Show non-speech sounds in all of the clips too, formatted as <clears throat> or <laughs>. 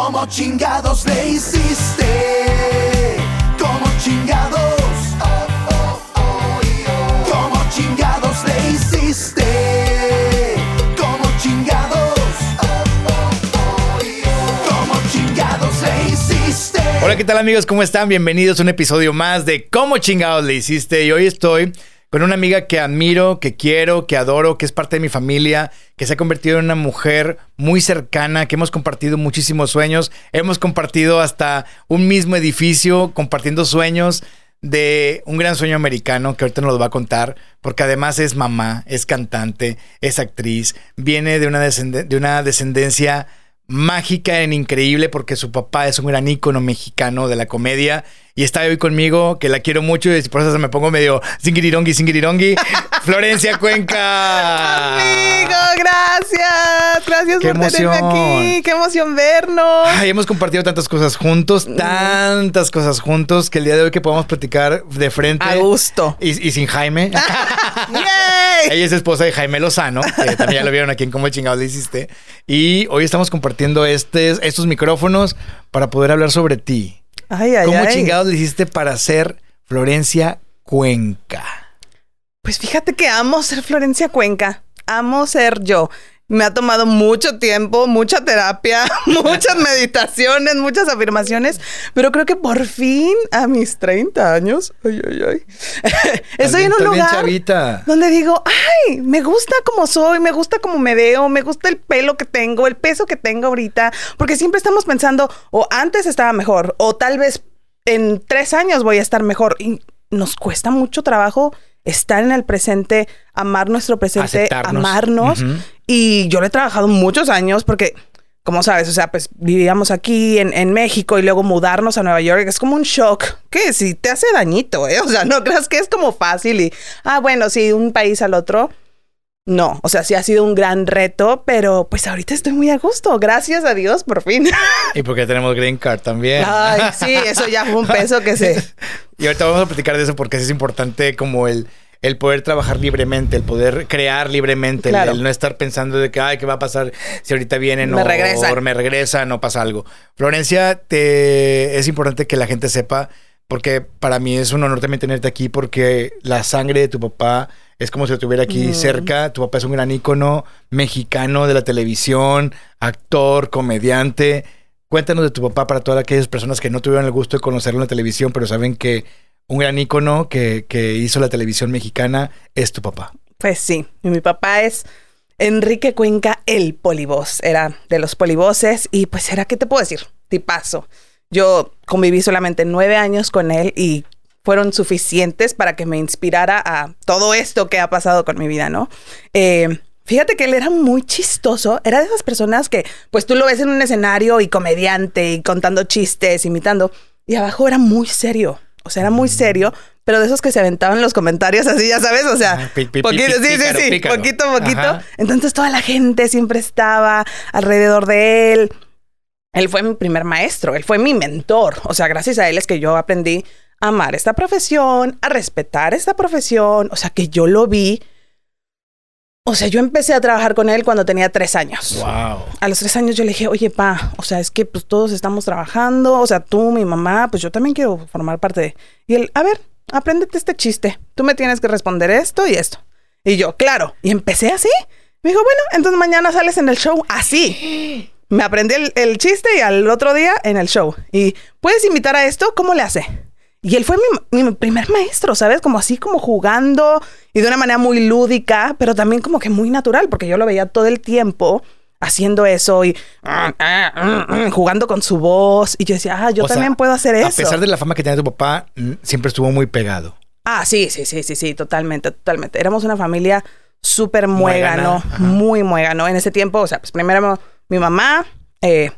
¿Cómo chingados le hiciste? ¿Cómo chingados? Oh, oh, oh, yo. ¿Cómo chingados le hiciste? ¿Cómo chingados? ¿Cómo chingados le hiciste? Hola, ¿qué tal amigos? ¿Cómo están? Bienvenidos a un episodio más de ¿Cómo chingados le hiciste? Y hoy estoy con una amiga que admiro, que quiero, que adoro, que es parte de mi familia, que se ha convertido en una mujer muy cercana, que hemos compartido muchísimos sueños, hemos compartido hasta un mismo edificio, compartiendo sueños de un gran sueño americano que ahorita nos lo va a contar, porque además es mamá, es cantante, es actriz, viene de una, de una descendencia mágica en increíble porque su papá es un gran ícono mexicano de la comedia y está hoy conmigo, que la quiero mucho y por eso se me pongo medio zingirirongi, zingirirongi. <laughs> Florencia Cuenca. Amigo, gracias. Gracias Qué por tenerme emoción. aquí. Qué emoción vernos. Ay, hemos compartido tantas cosas juntos, tantas cosas juntos, que el día de hoy que podamos platicar de frente. A gusto. Y, y sin Jaime. <laughs> ¡Yay! Ella es esposa de Jaime Lozano, que <laughs> también ya lo vieron aquí en Cómo chingados le hiciste. Y hoy estamos compartiendo este, estos micrófonos para poder hablar sobre ti. Ay, ay, ¿Cómo ay. chingados le hiciste para ser Florencia Cuenca? Pues fíjate que amo ser Florencia Cuenca. Amo ser yo. Me ha tomado mucho tiempo, mucha terapia, <laughs> muchas <laughs> meditaciones, muchas afirmaciones, pero creo que por fin a mis 30 años, ay, ay, ay, <laughs> estoy en un lugar chavita. donde digo, ay, me gusta como soy, me gusta como me veo, me gusta el pelo que tengo, el peso que tengo ahorita, porque siempre estamos pensando, o antes estaba mejor, o tal vez en tres años voy a estar mejor. Y nos cuesta mucho trabajo estar en el presente, amar nuestro presente, Aceptarnos. amarnos. Y yo lo he trabajado muchos años porque... Como sabes, o sea, pues vivíamos aquí en, en México y luego mudarnos a Nueva York es como un shock que sí te hace dañito, ¿eh? <laughs> O sea, no creas que es como fácil y, ah, bueno, sí, un país al otro. No, o sea, sí ha sido un gran reto, pero pues ahorita estoy muy a gusto. Gracias a Dios, por fin. <laughs> Y porque tenemos Green Card también. Ay, sí, eso ya fue un peso que se... <laughs> Y ahorita vamos a platicar de eso porque es importante como el, el poder trabajar libremente, el poder crear libremente, el- no estar pensando de que, ay, ¿qué va a pasar si ahorita vienen Me o, regresan. o me regresan o pasa algo? Florencia, te, es importante que la gente sepa porque para mí es un honor también tenerte aquí porque la sangre de tu papá es como si lo tuviera aquí Mm. cerca. Tu papá es un gran ícono mexicano de la televisión, actor, comediante. Cuéntanos de tu papá para todas aquellas personas que no tuvieron el gusto de conocerlo en la televisión, pero saben que un gran ícono que, que hizo la televisión mexicana es tu papá. Pues sí, mi papá es Enrique Cuenca, el polivoz. Era de los polivoces y pues era, ¿qué te puedo decir? Tipazo. Yo conviví solamente nueve años con él y fueron suficientes para que me inspirara a todo esto que ha pasado con mi vida, ¿no? Eh, fíjate que él era muy chistoso. Era de esas personas que, pues tú lo ves en un escenario y comediante y contando chistes, imitando. Y abajo era muy serio. O sea, era muy serio, pero de esos que se aventaban los comentarios así, ya sabes, o sea, Ah, poquito, sí, sí, sí, poquito, poquito. Entonces toda la gente siempre estaba alrededor de él. Él fue mi primer maestro, él fue mi mentor. O sea, gracias a él es que yo aprendí a amar esta profesión, a respetar esta profesión. O sea, que yo lo vi. O sea, yo empecé a trabajar con él cuando tenía tres años. Wow. A los tres años yo le dije, oye, pa, o sea, es que pues todos estamos trabajando, o sea, tú, mi mamá, pues yo también quiero formar parte de... Y él, a ver, apréndete este chiste, tú me tienes que responder esto y esto. Y yo, claro, y empecé así. Me dijo, bueno, entonces mañana sales en el show así. Me aprendí el, el chiste y al otro día en el show. Y puedes invitar a esto, ¿cómo le hace? Y él fue mi, mi primer maestro, ¿sabes? Como así, como jugando y de una manera muy lúdica, pero también como que muy natural, porque yo lo veía todo el tiempo haciendo eso y jugando con su voz. Y yo decía, ah, yo O sea, también puedo hacer eso. A pesar de la fama que tenía tu papá, siempre estuvo muy pegado. Ah, sí, sí, sí, sí, sí, totalmente, totalmente. Éramos una familia súper muégano, ajá. muy muégano. En ese tiempo, o sea, pues primero mi mamá eh,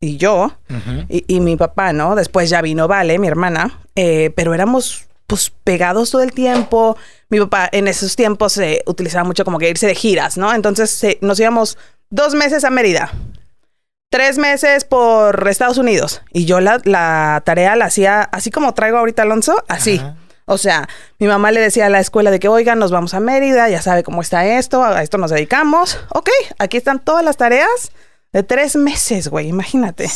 y yo Ujú. y, y mi papá, ¿no? Después ya vino Vale, mi hermana, eh, pero éramos pues pegados todo el tiempo. Mi papá en esos tiempos se utilizaba mucho como que irse de giras, ¿no? Entonces eh, nos íbamos dos meses a Mérida, tres meses por Estados Unidos y yo la, la tarea la hacía así como traigo ahorita Alonso, así. O sea, mi mamá le decía a la escuela de que, oigan, nos vamos a Mérida, ya sabe cómo está esto, a esto nos dedicamos. Ok, aquí están todas las tareas de tres meses, güey, imagínate.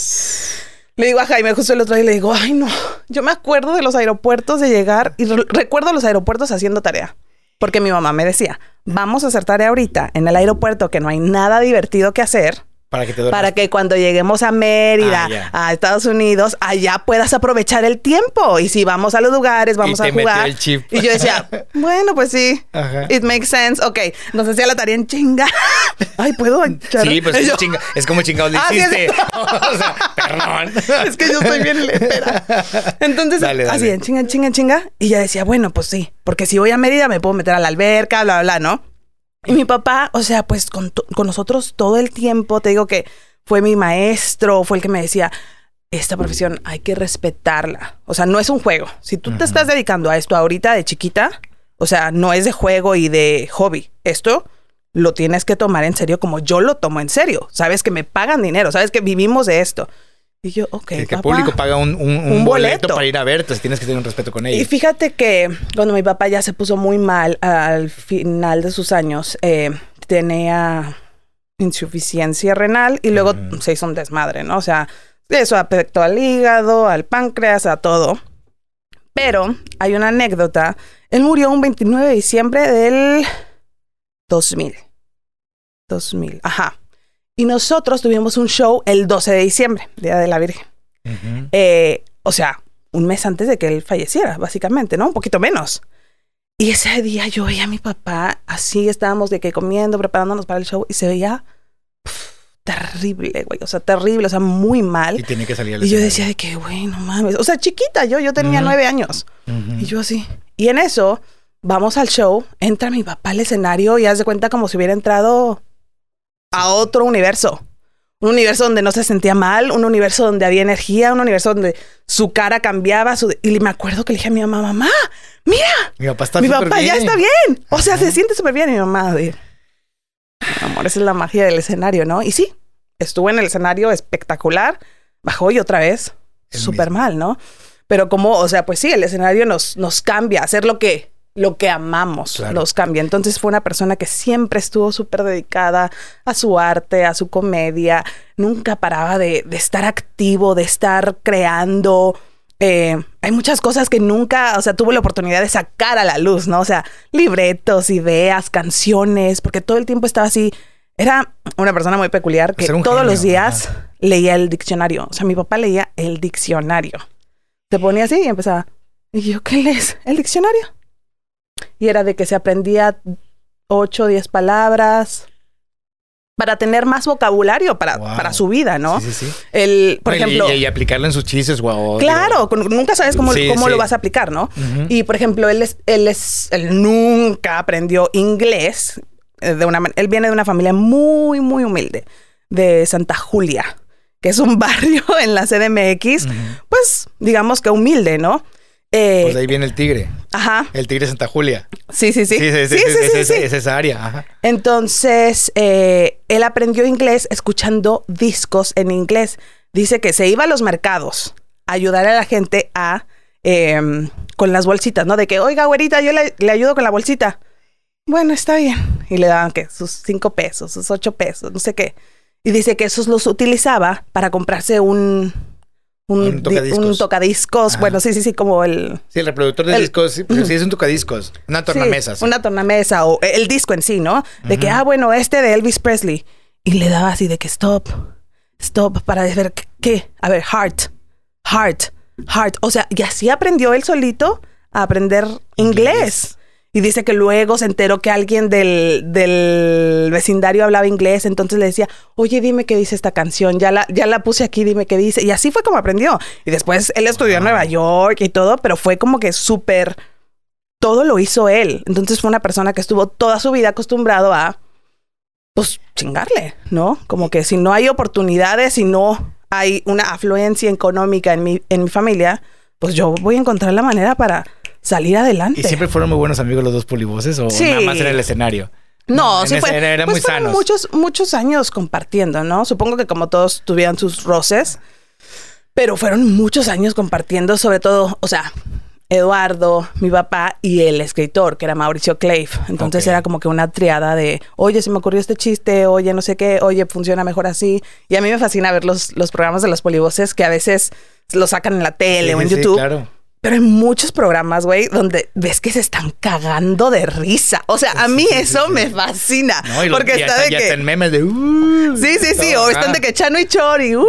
Le digo a Jaime justo el otro día le digo, ay no, yo me acuerdo de los aeropuertos de llegar y re- recuerdo los aeropuertos haciendo tarea. Porque mi mamá me decía, vamos a hacer tarea ahorita en el aeropuerto que no hay nada divertido que hacer Para que te duermas. para que cuando lleguemos a Mérida, Ah, a Estados Unidos, allá puedas aprovechar el tiempo. Y si vamos a los lugares, vamos te a metió jugar. el chip. Y yo decía, <laughs> bueno, pues sí. Ajá. It makes sense. Ok, nos hacía la tarea en chinga. <laughs> Ay, ¿puedo echar? Sí, pues es, chinga, es como chingados <laughs> le Ah, sí, hiciste. o sea, perdón. es que yo estoy bien lepera. Entonces, Dale, dale. así en chinga, en chinga, en chinga. Y ya decía, bueno, pues sí, porque si voy a Mérida me puedo meter a la alberca, bla, bla, bla, ¿no? Y mi papá, o sea, pues con, con nosotros todo el tiempo, te digo que fue mi maestro, fue el que me decía, esta profesión hay que respetarla. O sea, no es un juego. Si tú te estás dedicando a esto ahorita de chiquita, o sea, no es de juego y de hobby. Esto lo tienes que tomar en serio como yo lo tomo en serio. Sabes que me pagan dinero, sabes que vivimos de esto. Y yo, ok. Que, que el público paga un, un- un Un boleto. boleto. para ir a verte, entonces tienes que tener un respeto con Y ellos. fíjate que cuando mi papá ya se puso muy mal al final de sus años, eh, tenía insuficiencia renal y luego se hizo un desmadre, ¿no? O sea, eso afectó al hígado, al páncreas, a todo. Pero hay una anécdota. Él murió un 29 de diciembre del 2000. 2000, ajá. Y nosotros tuvimos un show el 12 de diciembre, Día de la Virgen. Eh, o sea, un mes antes de que él falleciera, básicamente, ¿no? Un poquito menos. Y ese día yo veía a mi papá, así estábamos de que comiendo, preparándonos para el show, y se veía terrible, güey. O sea, terrible, o sea, muy Y mal. tiene que salir al Y yo decía de que, güey, no mames. O sea, chiquita, yo, yo tenía nueve años. Y yo así. Y en eso, vamos al show, entra mi papá al escenario y haz de cuenta como si hubiera entrado a otro universo. Un universo donde no se sentía mal, un universo donde había energía, un universo donde su cara cambiaba. Su... Y me acuerdo que le dije a mi mamá, mamá, mira, Mi papá está mi papá ya está bien. O sea, se siente súper bien. Y mi mamá, de, amor, esa es la magia del escenario, ¿no? Y sí, estuvo en el escenario espectacular, bajó y otra vez súper mal, ¿no? Pero como, o sea, pues sí, el escenario nos, nos cambia, hacer lo que, lo que amamos, Claro. nos cambia. Entonces fue una persona que siempre estuvo súper dedicada a su arte, a su comedia, nunca paraba de, de estar activo, de estar creando. Eh, hay muchas cosas que nunca, o sea, tuvo la oportunidad de sacar a la luz, ¿no? O sea, libretos, ideas, canciones, porque todo el tiempo estaba así. Era una persona muy peculiar que Pues todos los días leía el diccionario. O sea, mi papá leía el diccionario. Se ponía así y empezaba. Y yo, ¿qué lees? El diccionario. Y era de que se aprendía 8 o 10 palabras para tener más vocabulario para, Wow. para su vida, ¿no? Sí, sí, sí. El, por y- ejemplo, Y, y aplicarlo en sus chistes, guau. claro, con- nunca sabes cómo, Sí, cómo sí. lo vas a aplicar, ¿no? Y por ejemplo, él es, él es, él nunca aprendió inglés. eh, De una, él viene de una familia muy, muy humilde, de Santa Julia, que es un <laughs> barrio en la CDMX, pues digamos que humilde, ¿no? Eh, Pues de ahí viene el tigre. Ajá, El tigre Santa Julia. sí, sí, sí. Sí, sí, sí. sí, sí, sí, es- esa área. Ajá. Entonces, eh, él aprendió inglés escuchando discos en inglés. Dice que se iba a los mercados a ayudar a la gente a em, con las bolsitas, ¿no? De que, oiga, güerita, yo le, le ayudo con la bolsita. Bueno, está bien. Y le daban, ¿qué? Sus cinco pesos, sus ocho pesos, no sé qué. Y dice que esos los utilizaba para comprarse un... Un, Un di- tocadiscos. un tocadiscos. Bueno, sí, sí, sí, como el... Sí, el reproductor de El- discos, sí, pero sí es un tocadiscos. Una tornamesa. Sí, sí. Una tornamesa o el disco en sí, ¿no? De que, ah, bueno, este de Elvis Presley. Y le daba así de que stop, stop, para ver qué- qué. A ver, heart, heart, heart. O sea, y así aprendió él solito a aprender inglés. Inglés. Y dice que luego se enteró que alguien del, del vecindario hablaba inglés, entonces le decía, oye, dime qué dice esta canción, ya la, ya la puse aquí, dime qué dice. Y así fue como aprendió. Y después él estudió en. Nueva York y todo, pero fue como que súper todo lo hizo él. Entonces fue una persona que estuvo toda su vida acostumbrado a, pues, chingarle, ¿no? Como que si no hay oportunidades, si no hay una afluencia económica en mi, en mi familia, pues yo voy a encontrar la manera para salir adelante. ¿Y siempre fueron muy buenos amigos los dos polivoces o Sí. nada más en el escenario? No, En sí fue. pues muy fueron sanos. muchos, muchos años compartiendo, ¿no? Supongo que como todos tuvieron sus roces, pero fueron muchos años compartiendo, sobre todo, o sea, Eduardo, mi papá y el escritor, que era Mauricio Clave. Entonces era como que una triada de, oye, se me ocurrió este chiste, oye, no sé qué, oye, funciona mejor así. Y a mí me fascina ver los, los programas de los polivoces que a veces lo sacan en la tele Sí, o en sí, YouTube. claro. Pero hay muchos programas, güey, donde ves que se están cagando de risa. O sea, a mí Sí, eso sí. me fascina. No, y lo- porque y está de que... memes de. uh, Sí, sí, sí, todo, o están de que Chano y Chori, uh, uh,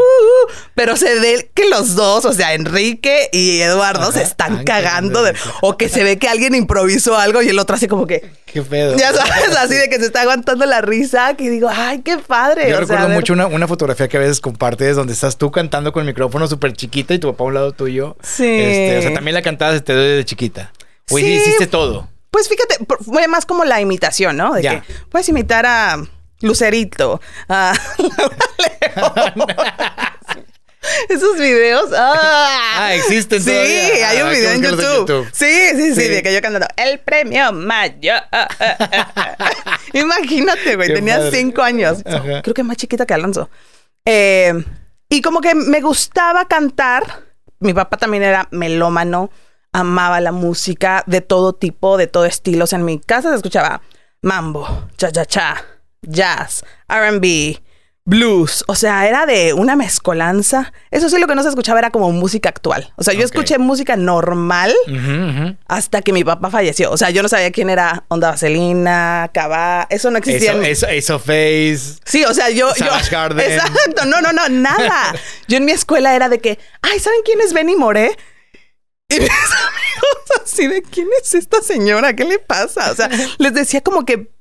pero se ve que los dos, o sea, Enrique y Eduardo Ajá, se están cagando de, o que se ve que alguien improvisó algo y el otro así como que, Qué pedo. ya sabes, así de que se está aguantando la risa, que digo, ay, qué padre. Yo o recuerdo mucho una, una fotografía que a veces compartes donde estás tú cantando con el micrófono súper chiquita y tu papá a un lado tuyo. Sí. Este, o sea, también la cantabas desde desde chiquita. O Sí. hiciste todo. Pues fíjate, fue más como la imitación, ¿no? De Ya. que puedes imitar a Lucerito, a <laughs> León. <laughs> Esos videos. Ah, Ah, existen Sí, todavía. hay un Ah, video en YouTube. Sí, sí, sí, Sí. de que yo cantando el premio mayo. <laughs> Imagínate, güey, Qué tenía cinco años. Ajá. Creo que más chiquita que Alonso. Eh, y como que me gustaba cantar. Mi papá también era melómano, amaba la música de todo tipo, de todo estilo. O sea, en mi casa se escuchaba mambo, cha cha cha, jazz, RB, blues. O sea, era de una mezcolanza. Eso sí, lo que no se escuchaba era como música actual. O sea, yo Ok. escuché música normal Ujú, ujú. hasta que mi papá falleció. O sea, yo no sabía quién era Onda Vaselina, Cabá. Eso no existía. en- Eso, eso, of Face. Sí, o sea, yo. yo Garden. <laughs> Exacto, no, no, no, nada. Yo en mi escuela era de que, ay, ¿saben quién es Benny Moré? Y mis <laughs> amigos así de, ¿quién es esta señora? ¿Qué le pasa? O sea, les decía como que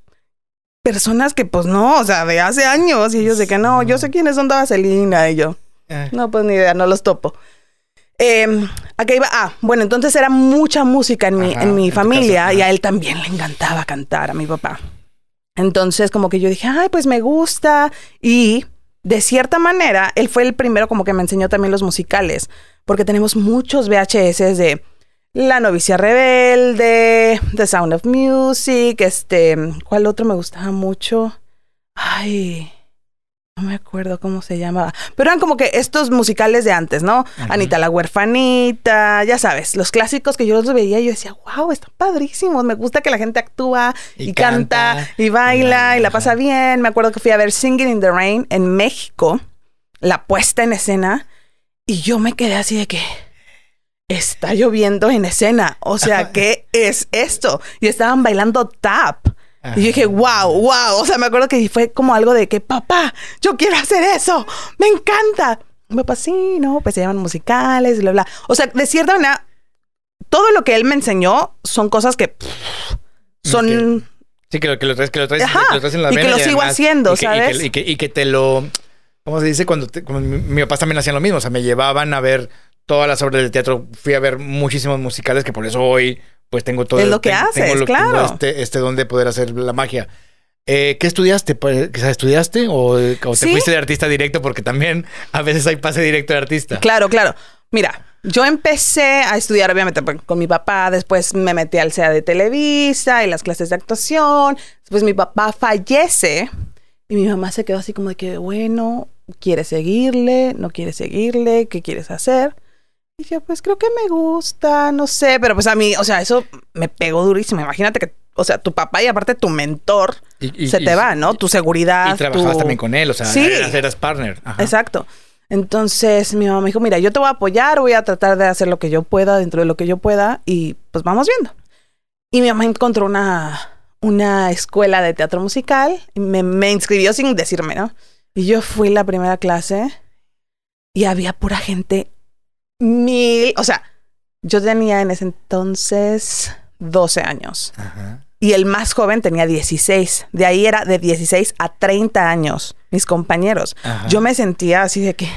personas que, pues no, o sea, de hace años. Y ellos de que no, yo sé quién es Onda Vaselina. Y yo, Eh, no, pues ni idea, no los topo. Eh, acá iba, ah, bueno, entonces era mucha música en mi, Ajá, en mi en familia y a él también le encantaba cantar, a mi papá. Entonces como que yo dije, ay, pues me gusta y de cierta manera él fue el primero como que me enseñó también los musicales, porque tenemos muchos VHS de La novicia rebelde, The Sound of Music, este, ¿cuál otro me gustaba mucho? Ay, no me acuerdo cómo se llamaba. Pero eran como que estos musicales de antes, ¿no? Anita la huerfanita, ya sabes, los clásicos que yo los veía y yo decía, wow, están padrísimos. Me gusta que la gente actúa y, Y canta, canta, y baila y y la pasa bien. Me acuerdo que fui a ver Singing in the Rain en México, la puesta en escena, y yo me quedé así de que está lloviendo en escena. O sea, ¿qué es esto? Y estaban bailando tap. Y yo dije, wow, wow. O sea, me acuerdo que fue como algo de que, papá, yo quiero hacer eso. Me encanta. Mi papá, sí, no, pues se llaman musicales, bla, bla. O sea, de cierta manera, todo lo que él me enseñó son cosas que pff, son... Sí, que lo, que lo traes, que lo traes, Ajá, que lo traes en la y que lo sigo además- haciendo, y que- ¿sabes? Y que, y que te lo. ¿Cómo se dice? Cuando, te- mi, mi papás también hacían lo mismo. O sea, me llevaban a ver todas las obras del teatro. Fui a ver muchísimos musicales que por eso hoy, pues tengo todo. Es lo que tengo- haces, tengo lo- tengo claro. este, este don de poder hacer la magia. Eh, ¿Qué estudiaste? Pues, o sea, ¿Estudiaste o, o te Sí. fuiste de artista directo? Porque también a veces hay pase directo de artista. Claro, claro. Mira, yo empecé a estudiar, obviamente, pues, con mi papá. Después me metí al CEA de Televisa y las clases de actuación. Después mi papá fallece y mi mamá se quedó así como de que, bueno, ¿quieres seguirle? ¿No quieres seguirle? ¿Qué quieres hacer? Y yo, pues creo que me gusta, no sé, pero pues a mí, o sea, eso me pegó durísimo. Imagínate que, o sea, tu papá y aparte tu mentor Y- y- se te y- va, ¿no? Tu seguridad. Y trabajabas tu- también con él. O sea, Sí. eras, eras partner. Ajá. Exacto. Entonces mi mamá me dijo, mira, yo te voy a apoyar, voy a tratar de hacer lo que yo pueda dentro de lo que yo pueda y pues vamos viendo. Y mi mamá encontró una, una escuela de teatro musical y me, me inscribió sin decirme, ¿no? Y yo fui la primera clase y había pura gente mil, o sea, yo tenía en ese entonces 12 años Ajá. y el más joven tenía 16. De ahí era de 16 a 30 años, mis compañeros. Ajá. Yo me sentía así de que,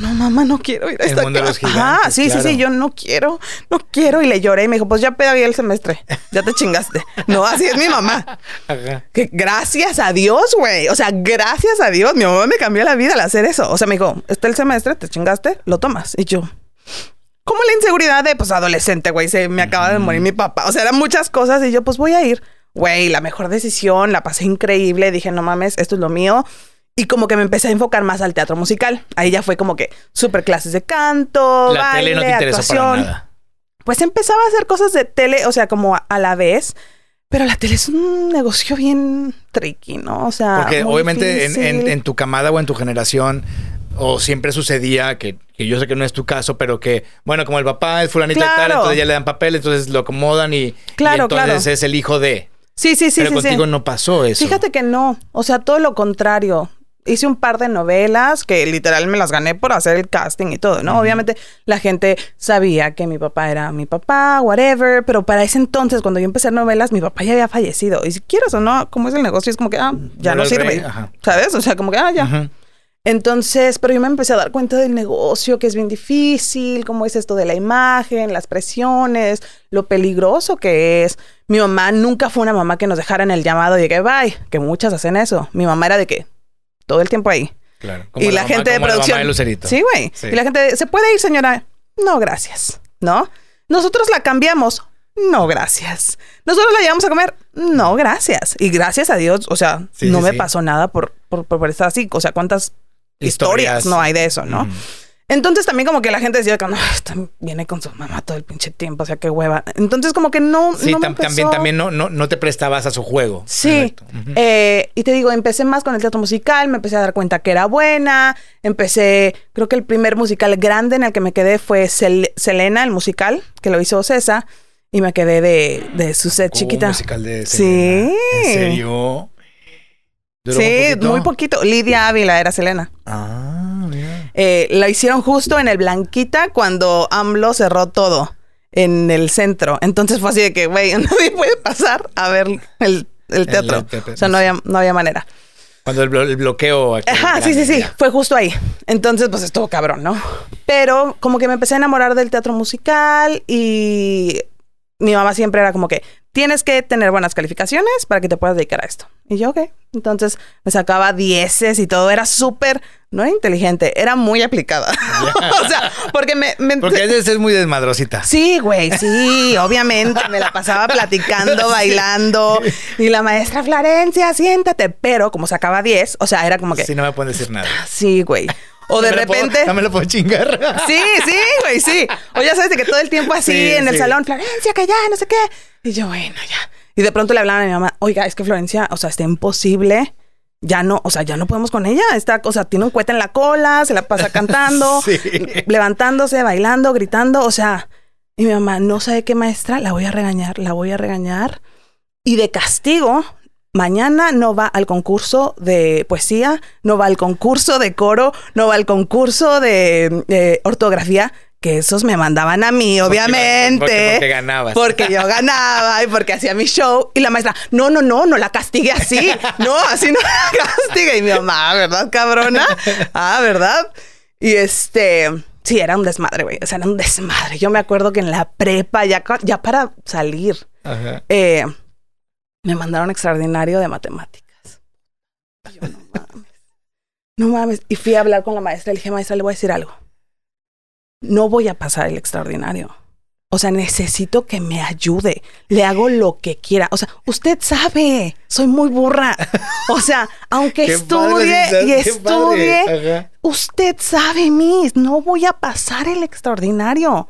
no, mamá, no quiero ir a esta clase". Ajá, sí, claro. sí, sí, yo no quiero, no quiero. Y le lloré y me dijo, pues ya pedí el semestre, ya te chingaste. No, así es mi mamá. <laughs> Ajá. Que gracias a Dios, güey. O sea, gracias a Dios. Mi mamá me cambió la vida al hacer eso. O sea, me dijo, está el semestre, te chingaste, lo tomas. Y yo, como la inseguridad de, pues, adolescente, güey, se me acaba de morir mi papá. O sea, eran muchas cosas y yo, pues, voy a ir. Güey, la mejor decisión, la pasé increíble. Dije, no mames, esto es lo mío. Y como que me empecé a enfocar más al teatro musical. Ahí ya fue como que súper clases de canto, La baile, tele no te interesó para nada. pues empezaba a hacer cosas de tele, o sea, como a, a la vez. Pero la tele es un negocio bien tricky, ¿no? O sea. Porque muy obviamente en, en- difícil. en tu camada o en tu generación, o siempre sucedía que, que yo sé que no es tu caso, pero que, bueno, como el papá es fulanito de tal, entonces ya le dan papel, entonces lo acomodan y, Claro, y entonces claro. es el hijo de. Sí, sí, sí, pero sí, sí. contigo no pasó eso. Fíjate que no, o sea, todo lo contrario. Hice un par de novelas que literal me las gané por hacer el casting y todo, ¿no? Obviamente la gente sabía que mi papá era mi papá, whatever, pero para ese entonces, cuando yo empecé novelas, mi papá ya había fallecido. Y si quieres o no, como es el negocio, es como que, ah, ya no rey, sirve. ¿Sabes? O sea, como que, ah, ya. Entonces, pero yo me empecé a dar cuenta del negocio, que es bien difícil, cómo es esto de la imagen, las presiones, lo peligroso que es. Mi mamá nunca fue una mamá que nos dejara en el llamado y de que bye, que muchas hacen eso. Mi mamá era de que todo el tiempo ahí. Claro. y la, mamá- gente de como la mamá producción. de Lucerito. Sí, güey. Sí. Y la gente, de, ¿se puede ir, señora? No, gracias. ¿No? Nosotros la cambiamos. No, gracias. Nosotros la llevamos a comer. No, gracias. Y gracias a Dios, o sea, Sí, no sí, me pasó nada por, por, por estar así. O sea, ¿cuántas historias, Historias. no hay de eso, no? Entonces también como que la gente decía que no, viene con su mamá todo el pinche tiempo, o sea, qué hueva. Entonces como que no, Sí, no me tam- también, empezó- también no, no, no te prestabas a su juego. Sí. Eh, y te digo, empecé más con el teatro musical, me empecé a dar cuenta que era buena, empecé, creo que el primer musical grande en el que me quedé fue Sel- Selena, el musical, que lo hizo César, y me quedé de, de su set Hubo un chiquita. musical de Sí. Selena. ¿En serio? ¿Duró Sí, muy poquito. Lidia Ávila era Selena. Ah, mira. Eh, la hicieron justo en el Blanquita cuando AMLO cerró todo en el centro. Entonces fue así de que, güey, <laughs> nadie puede pasar a ver el, el teatro. o sea, no había, no había manera. Cuando el, blo- el bloqueo aquí. Ajá, sí, sí, sí. Fue justo ahí. Entonces, pues estuvo cabrón, ¿no? Pero como que me empecé a enamorar del teatro musical y mi mamá siempre era como que tienes que tener buenas calificaciones para que te puedas dedicar a esto. Y yo, ok. Entonces me sacaba dieces y todo. Era súper, no era inteligente, era muy aplicada. <laughs> o sea, porque me... me- Porque es es muy desmadrosita. Sí, güey, sí, obviamente. Me la pasaba platicando, <laughs> bailando. Y la maestra Florencia, siéntate. Pero como sacaba 10, o sea, era como que... Sí, no me pueden decir nada. Sí, güey. O de No puedo- repente. no me lo puedo chingar. <laughs> Sí, sí, güey, sí. O ya sabes de que todo el tiempo así Sí, en el salón, Florencia, que ya, no sé qué. Y yo, bueno, ya. Y de pronto le hablaban a mi mamá, oiga, es que Florencia, o sea, está imposible. Ya no, o sea, ya no podemos con ella. Está, o sea, tiene un cohete en la cola, se la pasa cantando, <laughs> Sí. levantándose, bailando, gritando. O sea, y mi mamá, no sabe qué maestra, la voy a regañar, la voy a regañar. Y de castigo, mañana no va al concurso de poesía, no va al concurso de coro, no va al concurso de ortografía, que esos me mandaban a mí, obviamente. porque- porque ganabas. Porque yo ganaba y porque hacía mi show. Y la maestra, no, no, no, no la castigue así. No, así no la castigue. Y mi mamá, ¿verdad, cabrona? Ah, ¿verdad? Y este, sí, era un desmadre, güey. O sea, era un desmadre. Yo me acuerdo que en la prepa, ya, ya para salir, Ajá. eh, me mandaron extraordinario de matemáticas. Y yo, no <laughs> mames. No mames. Y fui a hablar con la maestra. Le dije, maestra, le voy a decir algo. No voy a pasar el extraordinario. O sea, necesito que me ayude. Le hago lo que quiera. O sea, usted sabe, soy muy burra. O sea, aunque <laughs> estudie padre, y estudie, usted sabe, Miss, no voy a pasar el extraordinario.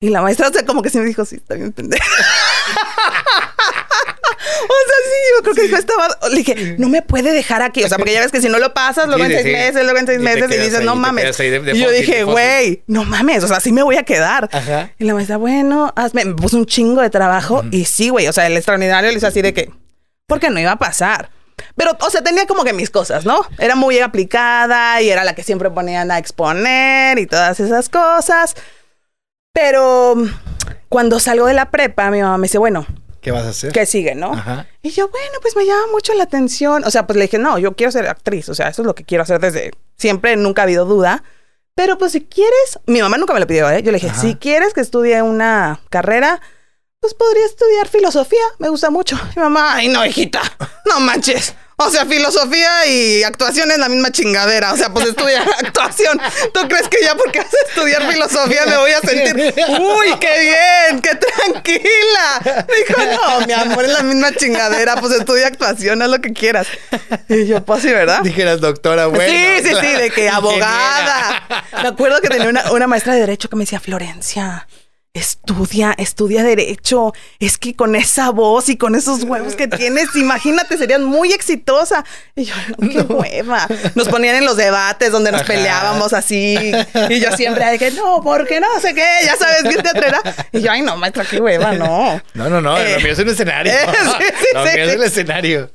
Y la maestra, o sea, como que sí me dijo, sí, está bien pendeja. <laughs> o sea, sí, yo creo que dijo, estaba, le dije, no me puede dejar aquí. O sea, porque ya ves que si no lo pasas, luego Sí, en seis meses, luego en seis Y meses, y dices, ahí, no mames. de- de y yo dije, güey, no mames, o sea, sí me voy a quedar. Ajá. Y la maestra, bueno, hazme, me puso un chingo de trabajo. Y sí, güey, o sea, el extraordinario le hizo así de que, porque no iba a pasar. Pero, o sea, tenía como que mis cosas, ¿no? Era muy aplicada y era la que siempre ponían a exponer y todas esas cosas. Pero cuando salgo de la prepa, mi mamá me dice, bueno, ¿Qué vas a hacer? ¿qué sigue, no? Ajá. Y yo, bueno, pues me llama mucho la atención. O sea, pues le dije, no, yo quiero ser actriz. O sea, eso es lo que quiero hacer desde siempre, nunca ha habido duda. Pero pues si quieres, mi mamá nunca me lo pidió, ¿eh? Yo le dije, Ajá. si quieres que estudie una carrera, pues podría estudiar filosofía. Me gusta mucho. <laughs> Mi mamá, ay, no, hijita, no manches. O sea, filosofía y actuación es la misma chingadera. O sea, pues estudia <laughs> actuación. ¿Tú crees que ya porque vas a estudiar filosofía me voy a sentir, uy, qué bien, qué tranquila? Dijo, no, mi amor, es la misma chingadera. Pues estudia actuación, haz lo que quieras. Y yo, pues sí, ¿verdad? Dijeras doctora, bueno. sí, sí, sí, de que abogada. Me acuerdo que tenía una, una maestra de derecho que me decía, Florencia, estudia, estudia derecho. Es que con esa voz y con esos huevos que tienes, imagínate, serías muy exitosa. Y yo, <laughs> no, qué hueva. Nos ponían en los debates donde nos Ajá. peleábamos así. Y yo siempre de que no, porque no sé qué, ya sabes, bien teatrera. Y yo, ay, no, maestra, qué hueva, no. No, no, no, Eh, lo mío es un escenario. <laughs> eh, sí, sí, <laughs> lo sí, mío es el escenario.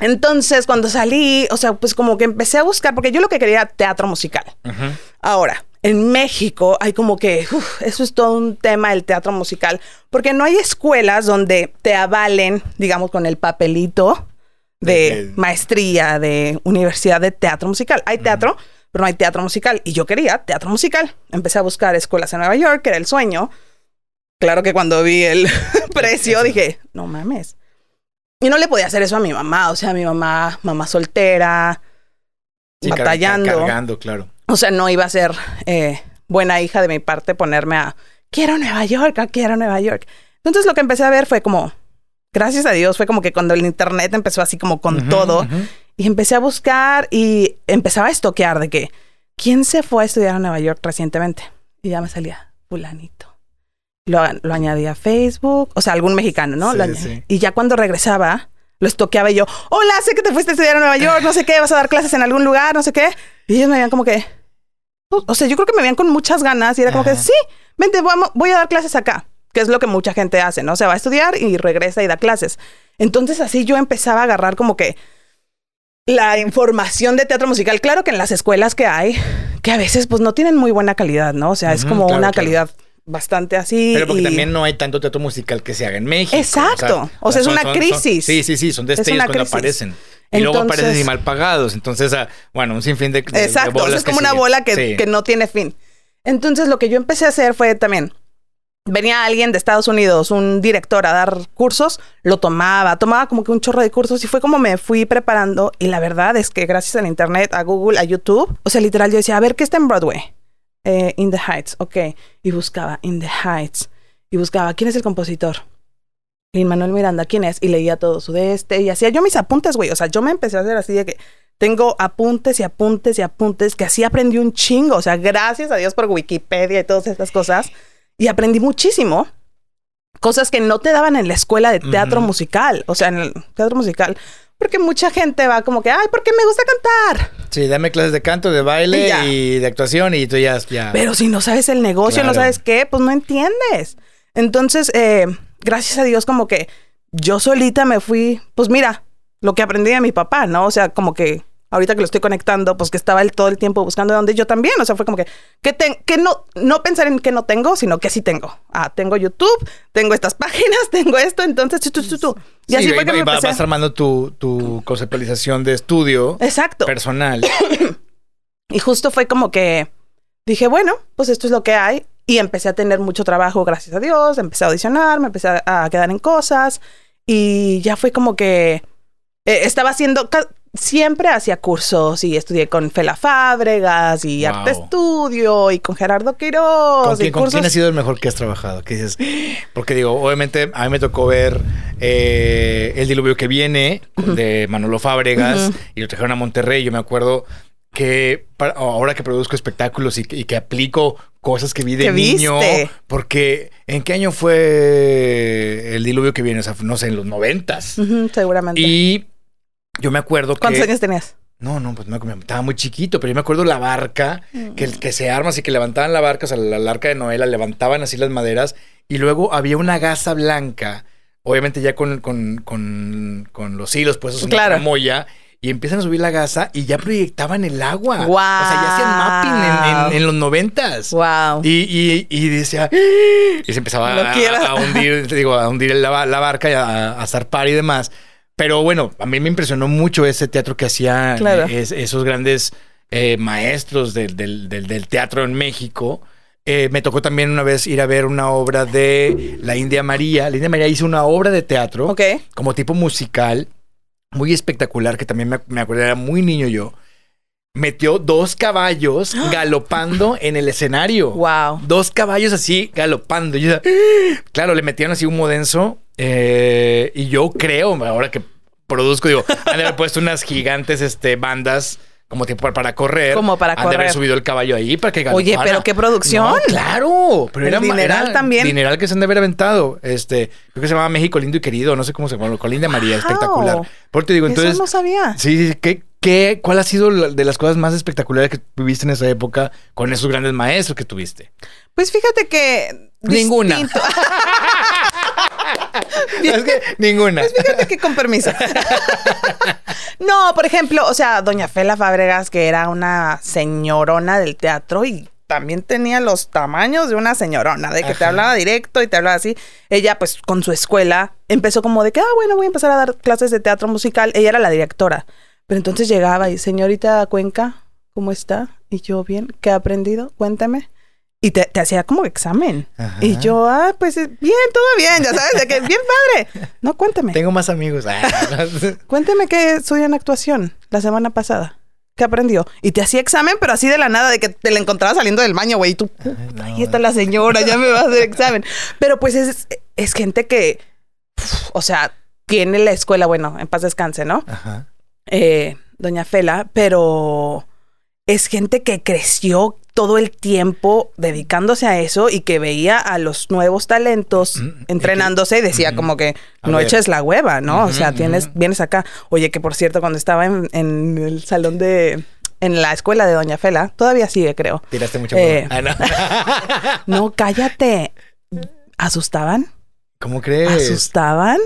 Entonces, cuando salí, o sea, pues como que empecé a buscar, porque yo lo que quería era teatro musical. Ahora, en México hay como que, uf, eso es todo un tema del teatro musical, porque no hay escuelas donde te avalen, digamos, con el papelito de maestría, de universidad de teatro musical. Hay teatro, pero no hay teatro musical. Y yo quería teatro musical. Empecé a buscar escuelas en Nueva York, que era el sueño. Claro que cuando vi el <laughs> precio dije, no mames. Y no le podía hacer eso a mi mamá, o sea, mi mamá, mamá soltera, Sí, batallando. car- cargando, claro. O sea, no iba a ser eh, buena hija de mi parte ponerme a, quiero Nueva York, ah, quiero Nueva York. Entonces lo que empecé a ver fue como, gracias a Dios, fue como que cuando el internet empezó así como con todo, y empecé a buscar y empezaba a estoquear de que, ¿quién se fue a estudiar a Nueva York recientemente? Y ya me salía, fulanito. Lo, lo añadí a Facebook, o sea, algún mexicano, ¿no? Sí, Lo sí. Y ya cuando regresaba, lo estoqueaba y yo, hola, sé que te fuiste a estudiar a Nueva <laughs> York, no sé qué, vas a dar clases en algún lugar, no sé qué. Y ellos me veían como que, o sea, yo creo que me veían con muchas ganas y era como que, sí, vente, voy a dar clases acá, que es lo que mucha gente hace, ¿no? Se va a estudiar y regresa y da clases. Entonces así yo empezaba a agarrar como que la información de teatro musical. Claro que en las escuelas que hay, que a veces pues no tienen muy buena calidad, ¿no? O sea, es como claro, una claro. calidad bastante así. Pero porque y- también no hay tanto teatro musical que se haga en México. Exacto. O sea, es una crisis. sí, sí, sí, son destellos cuando crisis. aparecen. Y luego aparecen y mal pagados. Entonces, ah, bueno, un sinfín de, de- de Exacto, o sea, bolas es como una siguen. bola que, Sí. que no tiene fin. Entonces lo que yo empecé a hacer fue también, venía alguien de Estados Unidos, un director a dar cursos, lo tomaba, tomaba como que un chorro de cursos y fue como me fui preparando y la verdad es que gracias al internet, a Google, a YouTube, o sea, literal yo decía, a ver, ¿qué está en Broadway? Eh, in the Heights, ok. Y buscaba In the Heights y buscaba, ¿quién es el compositor? Lin Manuel Miranda, ¿quién es? Y leía todo su de este y hacía yo mis apuntes, güey. O sea, yo me empecé a hacer así de que tengo apuntes y apuntes y apuntes que así aprendí un chingo. O sea, gracias a Dios por Wikipedia y todas estas cosas. Y aprendí muchísimo. Cosas que no te daban en la escuela de teatro musical. O sea, en el teatro musical. Porque mucha gente va como que, ay, porque me gusta cantar. Sí, dame clases de canto, de baile Y de actuación y tú ya... ya. Pero si no sabes el negocio, no sabes qué, pues no entiendes. Entonces, eh, gracias a Dios, como que yo solita me fui, pues mira, lo que aprendí de mi papá, ¿no? O sea, como que ahorita que lo estoy conectando, pues que estaba él todo el tiempo buscando de dónde yo también. O sea, fue como que, que, que no, no pensar en que no tengo, sino que sí tengo. Ah, tengo YouTube, tengo estas páginas, <laughs> tengo esto, entonces tú, tú, tú. Y Sí, así fue y que me va- vas armando tu, tu conceptualización de estudio Exacto. personal. <clears throat> Y justo fue como que dije, bueno, pues esto es lo que hay. Y empecé a tener mucho trabajo, gracias a Dios. Empecé a audicionar, me empecé a, a quedar en cosas. Y ya fue como que eh, estaba haciendo, ca- siempre hacía cursos y estudié con Fela Fábregas y Wow. Arte Estudio y con Gerardo Quiroz. ¿Con y quién, con cursos- quién ha sido el mejor que has trabajado? ¿Qué dices? Porque digo, obviamente a mí me tocó ver eh, El Diluvio que viene de Manolo Fábregas y lo trajeron a Monterrey. Yo me acuerdo que para- ahora que produzco espectáculos y, que- y que aplico cosas que vi de ¿Qué niño, viste? porque ¿en qué año fue El Diluvio que viene? O sea, no sé, en los noventas. Ujú, seguramente. Y yo me acuerdo que... ¿Cuántos años tenías? No, no, pues me, estaba muy chiquito, pero yo me acuerdo la barca, que, Mm. que se arma así, que levantaban la barca, o sea, la, la arca de Noé, la levantaban así las maderas, y luego había una gasa blanca, obviamente ya con, con, con, con los hilos puestos en Claro. la tramoya, y empiezan a subir la gasa y ya proyectaban el agua. Guau. O sea, ya hacían mapping en, en- en los noventas. Wow. Y, y, y decía, y se empezaba a, hundir, digo, a hundir la, la barca y a, a zarpar y demás. Pero bueno, a mí me impresionó mucho ese teatro que hacían Claro. es- esos grandes eh, maestros del, del- del- del teatro en México. Eh, me tocó también una vez ir a ver una obra de la India María. La India María hizo una obra de teatro Ok. como tipo musical, muy espectacular, que también me, me acuerdo, era muy niño yo. Metió dos caballos <gasps> galopando en el escenario. Wow. Dos caballos así galopando. <gasps> Claro, le metieron así humo denso. Eh, y yo creo, ahora que produzco, digo, han de haber puesto unas gigantes este, bandas como tiempo para correr. Como para han de haber subido el caballo ahí para que Oye, pero qué producción. No, claro. Pero El era dineral era también. Dineral que se han de haber aventado. Este, creo que se llamaba México lindo y querido, no sé cómo se llama, Colinda María, Wow. espectacular. Por te digo, entonces. Eso no sabía. Sí, sí, ¿qué, qué, ¿cuál ha sido la- de las cosas más espectaculares que tuviste en esa época con esos grandes maestros que tuviste? Pues fíjate que. Ninguna. <laughs> Es que ninguna. Pues fíjate que con permiso. no, por ejemplo, o sea, doña Fela Fábregas, que era una señorona del teatro y también tenía los tamaños de una señorona, de que te hablaba directo y te hablaba así. Ella, pues, con su escuela, empezó como de que, ah, bueno, voy a empezar a dar clases de teatro musical. Ella era la directora. Pero entonces llegaba y, señorita Cuenca, ¿cómo está? Y yo, bien, ¿qué ha aprendido? Cuéntame. Y te, te hacía como examen. Ajá. Y yo, ah, pues eh, bien, todo bien, ya sabes, de que bien padre. <laughs> No, cuéntame. Tengo más amigos. Ah, <laughs> Cuénteme qué estudió en actuación la semana pasada. ¿Qué aprendió? Y te hacía examen, pero así de la nada, de que te la encontrabas saliendo del baño, güey. Y tú, puta, no. ahí está la señora, ya me va a hacer examen. Pero pues es, es gente que, uf, o sea, tiene la escuela, bueno, en paz descanse, ¿no? Ajá. Eh, Doña Fela, pero es gente que creció todo el tiempo dedicándose a eso y que veía a los nuevos talentos Mm, entrenándose y decía Ujú. como que no eches la hueva, ¿no? o sea, tienes, vienes acá. Oye, que por cierto, cuando estaba en, en el salón de, en la escuela de Doña Fela, todavía sigue, creo. Tiraste mucho. Eh. Ah, no. <laughs> No, cállate. ¿Asustaban? ¿Cómo crees? ¿Asustaban?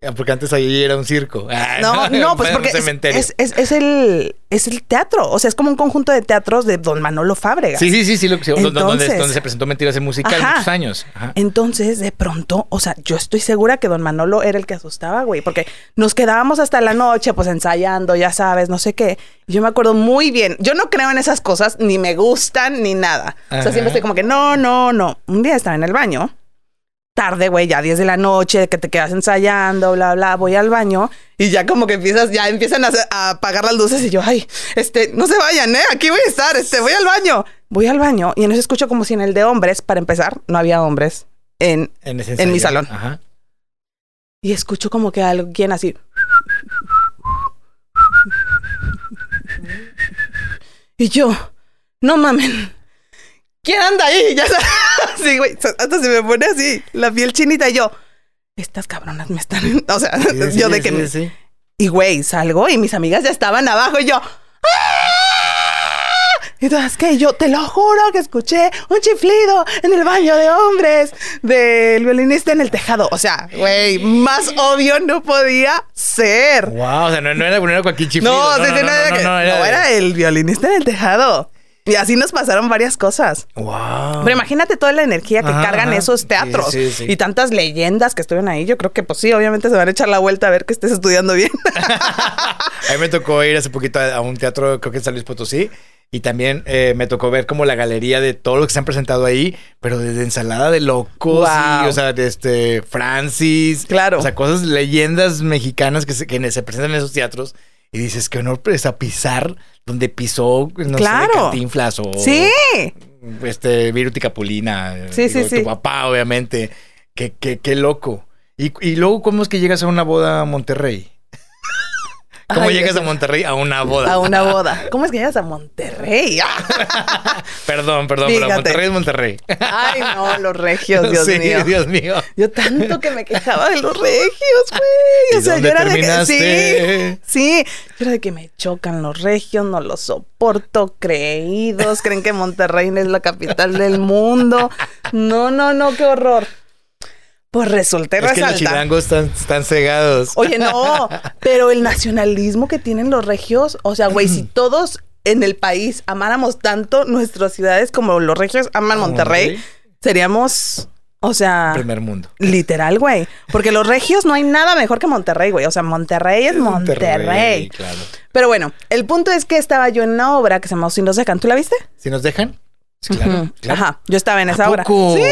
Ah, Porque antes ahí era un circo. Ah, No, no, pues porque es, el, es el teatro. O sea, es como un conjunto de teatros de Don Manolo Fábregas. Sí, sí, sí, sí, lo que sí, donde- donde, Entonces- donde se presentó Mentiras en Musical Ajá. muchos años. Ajá. Entonces, de pronto, o sea, yo estoy segura que don Manolo era el que asustaba, güey, porque nos quedábamos hasta la noche, pues ensayando, ya sabes, no sé qué. Yo me acuerdo muy bien. Yo no creo en esas cosas, ni me gustan, ni nada. O sea, siempre estoy como que, no, no, no. Un día estaba en el baño, tarde, güey, ya 10 de la noche, que te quedas ensayando, bla, bla, voy al baño y ya como que empiezas, ya empiezan a, apagar las luces y yo, ay, este, no se vayan, ¿eh? Aquí voy a estar, este, voy al baño. Voy al baño y en eso escucho como si en el de hombres, para empezar, no había hombres en En, mi salón. Ajá. y escucho como que alguien así. Y yo, no mamen. ¿Quién anda ahí? Ya sabes. Sí, güey. Hasta se me pone así la piel chinita y yo. Estas cabronas me están. <laughs> O sea, Sí, sí, yo de sí, que. sí, me-. Y güey, salgo y mis amigas ya estaban abajo y yo. ¡Ah! Y todas que yo te lo juro que escuché un chiflido en el baño de hombres del violinista en el tejado. O sea, güey, más obvio no podía ser. Wow, o sea, no, no era, no era cualquier chiflido. No, sí, sí, no, era, que- no, de- era el violinista en el tejado. Y así nos pasaron varias cosas. Wow. Pero imagínate toda la energía que Ajá, cargan esos teatros sí, sí. y tantas leyendas que estuvieron ahí. Yo creo que, pues sí, obviamente se van a echar la vuelta a ver que estés estudiando bien. <laughs> A mí me tocó ir hace poquito a, a un teatro, creo que en San Luis Potosí, y también eh, me tocó ver como la galería de todo lo que se han presentado ahí, pero desde ensalada de locos, Wow. y, o sea, de este Francis, Claro. o sea, cosas, leyendas mexicanas que se, que se presentan en esos teatros. Y dices, qué honor pues, a pisar donde pisó, no Claro. sé, Cantinflas o sí. este Viruti Capulina. Sí, digo, sí, sí. Tu papá, obviamente. Qué, qué, qué loco. Y, y luego, ¿cómo es que llegas a una boda a Monterrey? ¿Cómo Ay, llegas Dios a Monterrey a una boda? A una boda. ¿Cómo es que llegas a Monterrey? <laughs> Perdón, perdón, pero. Monterrey es Monterrey. Ay, no, los regios, <laughs> Dios sí, mío. Dios mío. Yo tanto que me quejaba de los regios, güey. O ¿Y sea, yo era de que sí, sí. Yo era de que me chocan los regios, no los soporto, creídos, creen que Monterrey es la capital del mundo. No, no, no, qué horror. Pues resulta y Es que los chilangos están, están cegados. Oye, no, <laughs> pero el nacionalismo que tienen los regios, o sea, güey, si todos en el país amáramos tanto nuestras ciudades como los regios aman Monterrey, Monterrey. seríamos, o sea, Primer mundo. literal, güey. Porque los regios no hay nada mejor que Monterrey, güey. O sea, Monterrey es Monterrey. Claro. Pero bueno, el punto es que estaba yo en una obra que se llama Sin los dejan. ¿Tú la viste? ¿Si nos dejan? Sí, claro. Ajá, yo estaba en ¿A esa obra. Sí.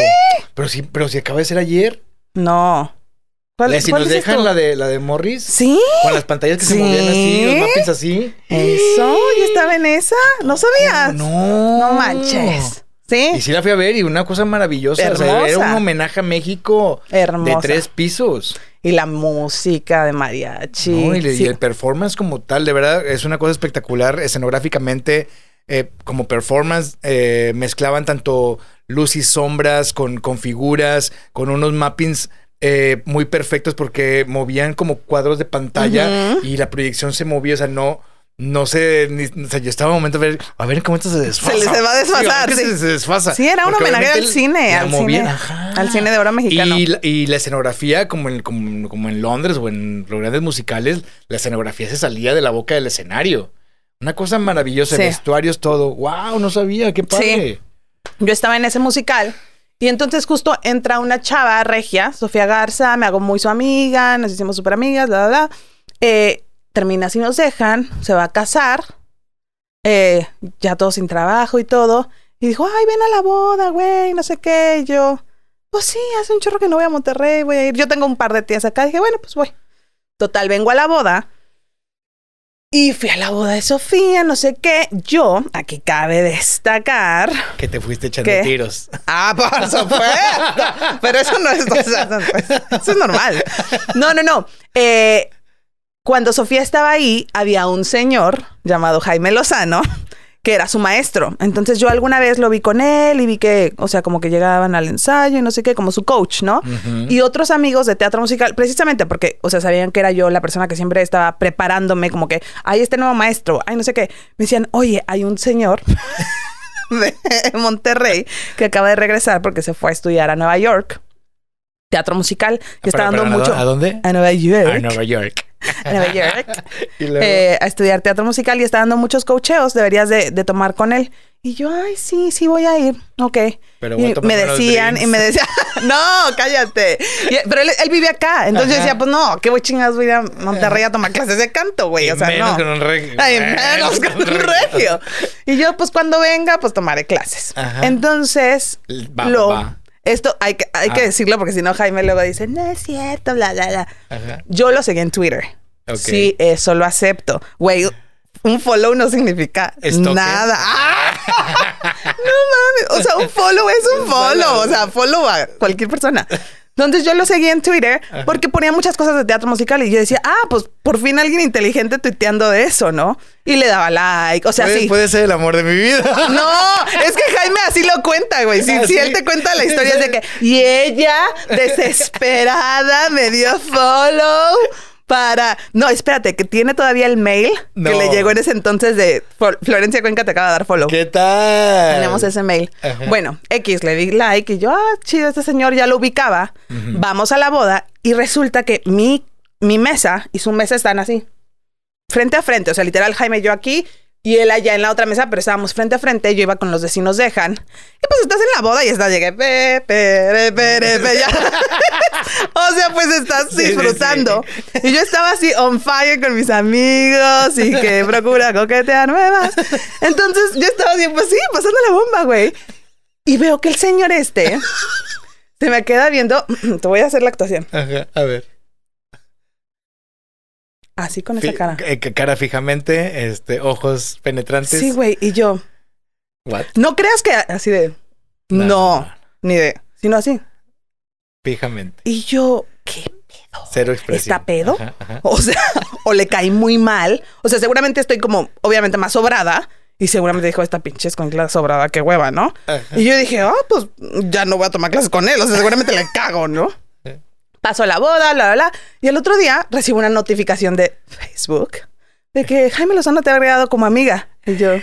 Pero si, pero si acaba de ser ayer. No. ¿Cuál, si cuál nos dices dejan la de la de Morris. Sí. Con las pantallas que se movían así, los mappings así. Eso, yo estaba en esa. No sabías. No. No manches. Sí. Y sí la fui a ver y una cosa maravillosa. O sea, era Hermosa. un homenaje a México Hermosa. de tres pisos. Y la música de mariachi. ¿no? Y, y el performance como tal, de verdad, es una cosa espectacular. Escenográficamente, eh, como performance, eh, mezclaban tanto luz y sombras con, con figuras, con unos mappings eh, muy perfectos porque movían como cuadros de pantalla y la proyección se movía, o sea, no... No sé, ni- o sea, yo estaba un momento a ver, a ver cómo esto se desfasa. Se le- se va a desfasar, Sí, se, se desfasa. Sí, era un homenaje al cine, al cine, al cine de oro mexicano. Y la, y la escenografía, como en, como, como en Londres o en los grandes musicales, la escenografía se salía de la boca del escenario. Una cosa maravillosa, Sí. vestuarios, todo. ¡Wow! No sabía, qué padre. Yo estaba en ese musical y entonces justo entra una chava regia, Sofía Garza, me hago muy su amiga, nos hicimos súper amigas, bla, bla, bla. Eh, termina si nos dejan, se va a casar, eh, ya todo sin trabajo y todo. Y dijo, ay, ven a la boda, güey, no sé qué. Yo, pues sí, hace un chorro que no voy a Monterrey, voy a ir. Yo tengo un par de tías acá. dije, bueno, pues voy. Total, vengo a la boda. Y fui a la boda de Sofía, no sé qué. Yo, aquí cabe destacar. Que te fuiste echando tiros. Ah, por supuesto. Pero eso no es, eso es normal. No, no, no. Eh, cuando Sofía estaba ahí, había un señor llamado Jaime Lozano, que era su maestro. Entonces yo alguna vez lo vi con él y vi que, o sea, como que llegaban al ensayo y no sé qué, como su coach, ¿no? Y otros amigos de teatro musical, precisamente porque, o sea, sabían que era yo la persona que siempre estaba preparándome, como que, hay este nuevo maestro, ay, no sé qué. Me decían, oye, hay un señor <laughs> de Monterrey que acaba de regresar porque se fue a estudiar a Nueva York, teatro musical, que está Pero, dando pero, ¿a mucho. ¿A dónde? A Nueva York. A Nueva York. A <laughs> Nueva York. <laughs> Eh, a estudiar teatro musical y está dando muchos coacheos, deberías de, de tomar con él. Y yo, ay, sí, sí voy a ir. Ok. Pero y me decían, y me decían, <laughs> no, cállate. Y- pero él, él vive acá. Entonces yo decía, pues no, ¿qué voy chingados voy a ir a Monterrey a tomar clases de canto, güey? O sea, menos no. con un regio. Ay, menos con un regio. Y yo, pues cuando venga, pues tomaré clases. Ajá. Entonces, Va, lo, va. Esto hay que, hay que Ah. decirlo porque si no Jaime luego dice, no es cierto, bla, bla, bla. Ajá. Yo lo seguí en Twitter. Sí, eso lo acepto. Güey, un follow no significa nada. ¡Ah! <laughs> no mames. O sea, un follow es un follow. O sea, follow a cualquier persona. Entonces yo lo seguí en Twitter porque ponía muchas cosas de teatro musical y yo decía, ah, pues por fin alguien inteligente tuiteando de eso, ¿no? Y le daba like. O sea, puede, sí. puede ser el amor de mi vida. <laughs> No, es que Jaime así lo cuenta, güey. Si, si él te cuenta la historia es de que, y ella, <laughs> desesperada, me dio follow para. No, espérate, que tiene todavía el mail No. que le llegó en ese entonces de Florencia Cuenca te acaba de dar follow. ¿Qué tal? Tenemos ese mail. Ajá. Bueno, X le di like y yo, ah, chido, este señor ya lo ubicaba. Vamos a la boda y resulta que mi, mi mesa y su mesa están así, frente a frente. O sea, literal, Jaime y yo aquí y él allá en la otra mesa, pero estábamos frente a frente. Yo iba con los vecinos dejan. Y pues estás en la boda y estás, llegué, pe, pe, pe, pe, pe, ya. <laughs> o sea, pues estás Sí, sí, disfrutando. Y yo estaba así on fire con mis amigos y que <laughs> procura coquetear nuevas. Entonces yo estaba así, pues sí, pasando la bomba, güey. Y veo que el señor este se me queda viendo. Te voy a hacer la actuación. Ajá, a ver. Así con esa cara. eh, cara fijamente, este, ojos penetrantes. Sí, güey. Y yo, What? no creas que así de. No, No, no, ni de. Sino así. Fijamente. Y yo, ¿qué pedo? Cero expresión. ¿Está pedo? Ajá, ajá. <laughs> O sea, <laughs> o le caí muy mal. O sea, seguramente estoy como, obviamente, más sobrada. Y seguramente dijo, esta pinche escuincla sobrada, qué hueva, ¿no? Ajá. Y yo dije, ah, pues ya no voy a tomar clases con él. O sea, seguramente le cago, ¿no? Pasó la boda, bla, bla, bla. Y el otro día recibo una notificación de Facebook de que Jaime Lozano te ha agregado como amiga. Y yo,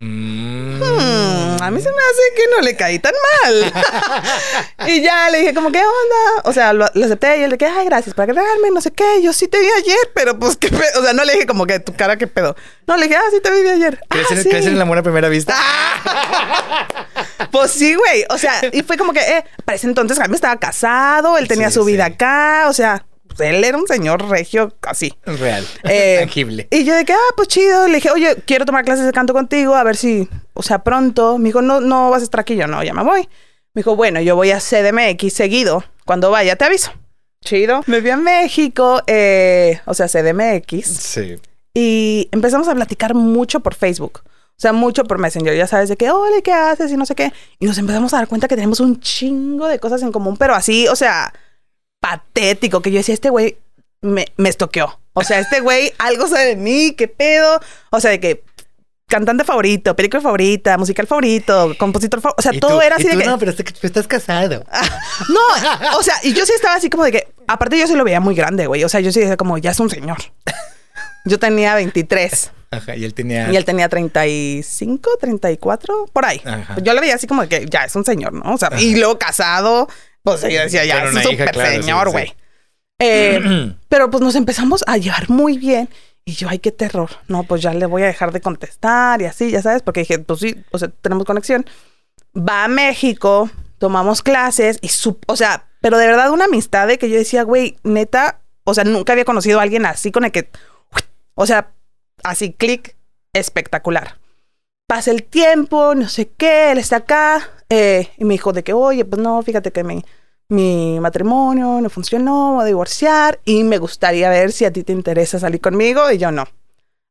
Mm. "Hmm, a mí se me hace que no le caí tan mal. <laughs> y ya le dije, como, ¿qué onda? O sea, lo, lo acepté y él de que, ay, gracias por agregarme, no sé qué. Yo sí te vi ayer, pero pues, ¿qué pedo? O sea, no le dije como que tu cara, ¿qué pedo? No, le dije, ah, sí te vi ayer. ¿Crees, ah, en, sí. crees en el amor a primera vista? Pues sí, güey. O sea, y fue como que, eh, para ese entonces Jaime estaba casado, él tenía Sí, su vida sí. acá, o sea, él era un señor regio así. Real. Eh, Tangible. Y yo de que, ah, pues chido. Le dije, oye, quiero tomar clases de canto contigo, a ver si, o sea, pronto. Me dijo, no, no vas a estar aquí. Yo, no, ya me voy. Me dijo, bueno, yo voy a CDMX seguido. Cuando vaya, te aviso. Chido. Me fui a México, eh, o sea, CDMX. Sí. Y empezamos a platicar mucho por Facebook. O sea, mucho por Messenger, ya sabes, de que, hola, ¿qué haces? Y no sé qué. Y nos empezamos a dar cuenta que tenemos un chingo de cosas en común, pero así, o sea, patético, que yo decía, este güey me, me estoqueó. O sea, este güey algo sabe de mí, qué pedo. O sea, de que cantante favorito, película favorita, musical favorito, compositor favorito. O sea, todo tú- era y así de que. No, pero estás- estás casado. <laughs> No, o sea, y yo sí estaba así como de que, aparte yo sí lo veía muy grande, güey. O sea, yo sí decía como, ya es un señor. Yo tenía 23 Ajá, y él tenía... y él tenía 35, 34, por ahí. Ajá. Yo lo veía así como de que ya es un señor, ¿no? O sea, y luego casado, pues yo decía, ya es un hija, súper claro, sí. <clears throat> Eh, pero pues nos empezamos a llevar muy bien. Y yo, ay, qué terror. No, pues ya le voy a dejar de contestar y así, ya sabes, porque dije, pues sí, o sea, tenemos conexión. Va a México, tomamos clases y su, o sea, pero de verdad una amistad de que yo decía, güey, neta, o sea, nunca había conocido a alguien así con el que, o sea, así, clic, espectacular. Pasa el tiempo, no sé qué, él está acá, eh, y me dijo de que, oye, pues no, fíjate que mi, mi matrimonio no funcionó, voy a divorciar, y me gustaría ver si a ti te interesa salir conmigo, y yo no.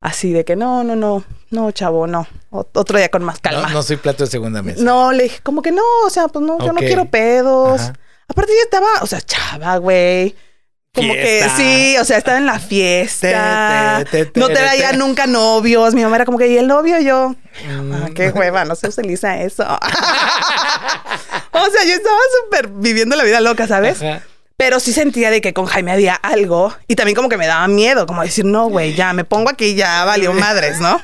Así de que no, no, no, no, chavo, no. Otro día con más calma. No, no soy plato de segunda mesa. No, le dije, como que no, o sea, pues no, yo no quiero pedos. Ajá. Aparte yo estaba, o sea, chava, güey. Como Fiesta. que sí, o sea, estaba en la fiesta. Te, te, te, no traía nunca novios. Mi mamá era como que, ¿y el novio? Yo, Mm. ah, qué hueva, no se utiliza eso. <laughs> o sea, yo estaba súper viviendo la vida loca, ¿sabes? Ajá. Pero sí sentía de que con Jaime había algo y también como que me daba miedo, como decir, no, güey, ya me pongo aquí, ya valió madres, ¿no?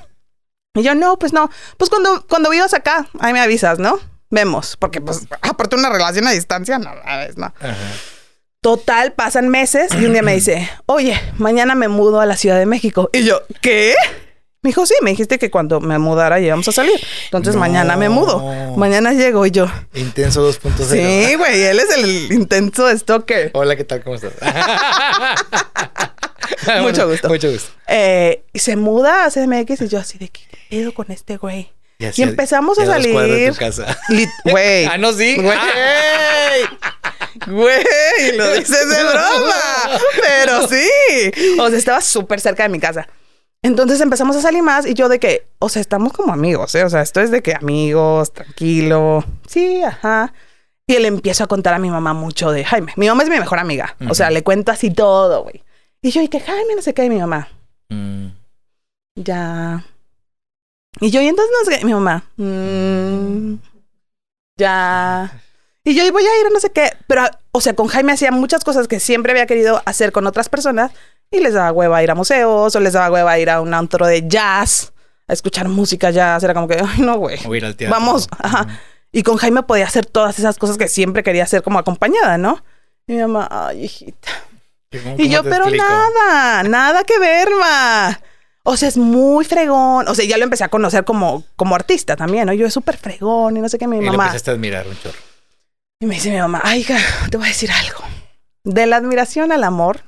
Y yo, no, pues no. Pues cuando, cuando vivas acá, ahí me avisas, ¿no? Vemos, porque pues aparte una relación a distancia, no, sabes, no. Ajá. Total, pasan meses y un día me dice, oye, mañana me mudo a la Ciudad de México. Y yo, ¿qué? Me dijo, sí, me dijiste que cuando me mudara íbamos a salir. Entonces No. mañana me mudo. Mañana llego y yo, Intenso 2.0. sí, güey, él es el intenso stalker. Hola, ¿qué tal? ¿Cómo estás? <laughs> Mucho gusto. Mucho gusto. Eh, y se muda a CDMX y yo así de, ¿qué pedo con este güey? Y, empezamos a de salir. tu casa. Lit- Güey. <laughs> Ah, no, sí. Güey. Güey, lo <laughs> dices de broma. Pero sí. O sea, estaba súper cerca de mi casa. Entonces empezamos a salir más y yo de que, o sea, estamos como amigos, ¿eh? O sea, esto es de que amigos, tranquilo. Sí, ajá. Y le empiezo a contar a mi mamá mucho de Jaime. Mi mamá es mi mejor amiga. O sea, le cuento así todo, güey. Y yo, y que Jaime no sé qué, y mi mamá. Mm. Ya. Y yo, y entonces no sé qué. Mi mamá. "Mm, ya. Y yo, y voy a ir a no sé qué. Pero, o sea, con Jaime hacía muchas cosas que siempre había querido hacer con otras personas. Y les daba hueva ir a museos, o les daba hueva ir a un antro de jazz, a escuchar música jazz. Era como que, ay, no, güey. O ir al teatro. Vamos. Ajá. Y con Jaime podía hacer todas esas cosas que siempre quería hacer como acompañada, ¿no? Y mi mamá, ay, hijita. ¿Cómo- Y cómo yo, pero explico? nada, nada que ver, ma. O sea, es muy fregón. O sea, ya lo empecé a conocer como, como artista también, ¿no? Yo es súper fregón y no sé qué, mi Y lo mamá. empezaste a admirar un chorro. Y me dice mi mamá, ay, hija, te voy a decir algo. De la admiración al amor,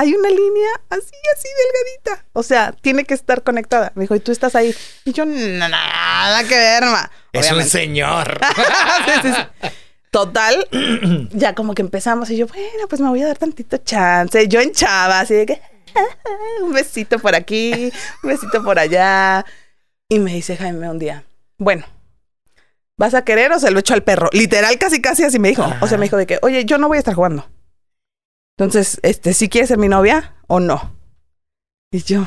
hay una línea así, así delgadita. O sea, tiene que estar conectada. Me dijo, y tú estás ahí. Y yo, "Na- nada que ver, ma. Es un señor. <laughs> Sí, sí, sí. Total, ya como que empezamos y yo, bueno, pues me voy a dar tantito chance. Yo en chava, así de que un besito por aquí, un besito por allá. Y me dice Jaime un día, bueno, ¿vas a querer o se lo echo al perro? Literal, casi, casi así me dijo. O sea, me dijo de que, oye, yo no voy a estar jugando. Entonces, este, ¿sí quieres ser mi novia o no? Y yo,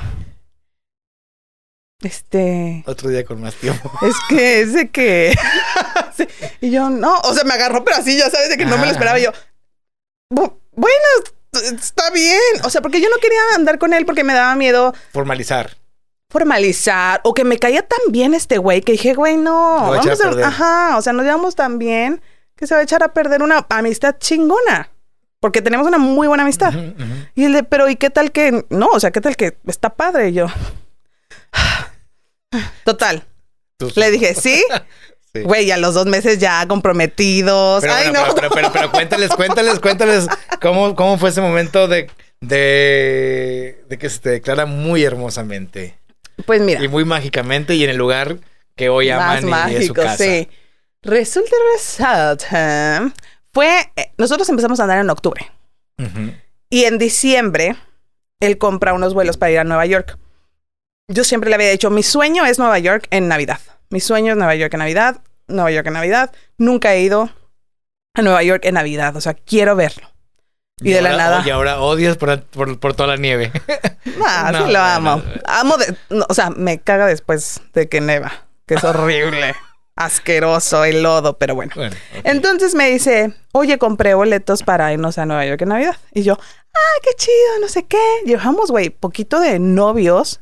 este, Otro día con más tiempo. <laughs> es que es de que. <laughs> Sí. Y yo, no. O sea, me agarró, pero así, ya sabes, de que no me lo esperaba. Y yo, "Bu- bueno, est- está bien. O sea, porque yo no quería andar con él porque me daba miedo Formalizar. formalizar o que me caía tan bien este güey que dije, güey, no. Lo Vamos a ajá. O sea, nos llevamos tan bien que se va a echar a perder una amistad chingona. Porque tenemos una muy buena amistad. Y el de, pero ¿y qué tal que no? O sea, ¿qué tal que está padre? Y yo. <sighs> Total. Le dije, <laughs> ¿sí? Sí. Güey, a los dos meses ya comprometidos. Pero, Ay, bueno, no. pero, pero, pero, pero cuéntales, cuéntales, cuéntales cómo, cómo fue ese momento de, de, de que se te declara muy hermosamente Pues mira, y muy mágicamente y en el lugar que hoy más aman y es su mágico, casa. sí. Resulta y resalta. Fue, eh, nosotros empezamos a andar en octubre. Y en diciembre, él compra unos vuelos para ir a Nueva York. yo siempre le había dicho, mi sueño es Nueva York en Navidad. Mi sueño es Nueva York en Navidad, Nueva York en Navidad. Nunca he ido a Nueva York en Navidad, o sea, quiero verlo. Y, de la nada. Y ahora odias por, por, por toda la nieve. <laughs> Nah, No, sí lo amo. no. Amo de, no, o sea, me caga después de que neva, que es <laughs> horrible, asqueroso el lodo, pero bueno. Entonces me dice, oye, compré boletos para irnos a Nueva York en Navidad. Y yo, ah, qué chido, no sé qué. Llevamos, güey, poquito de novios.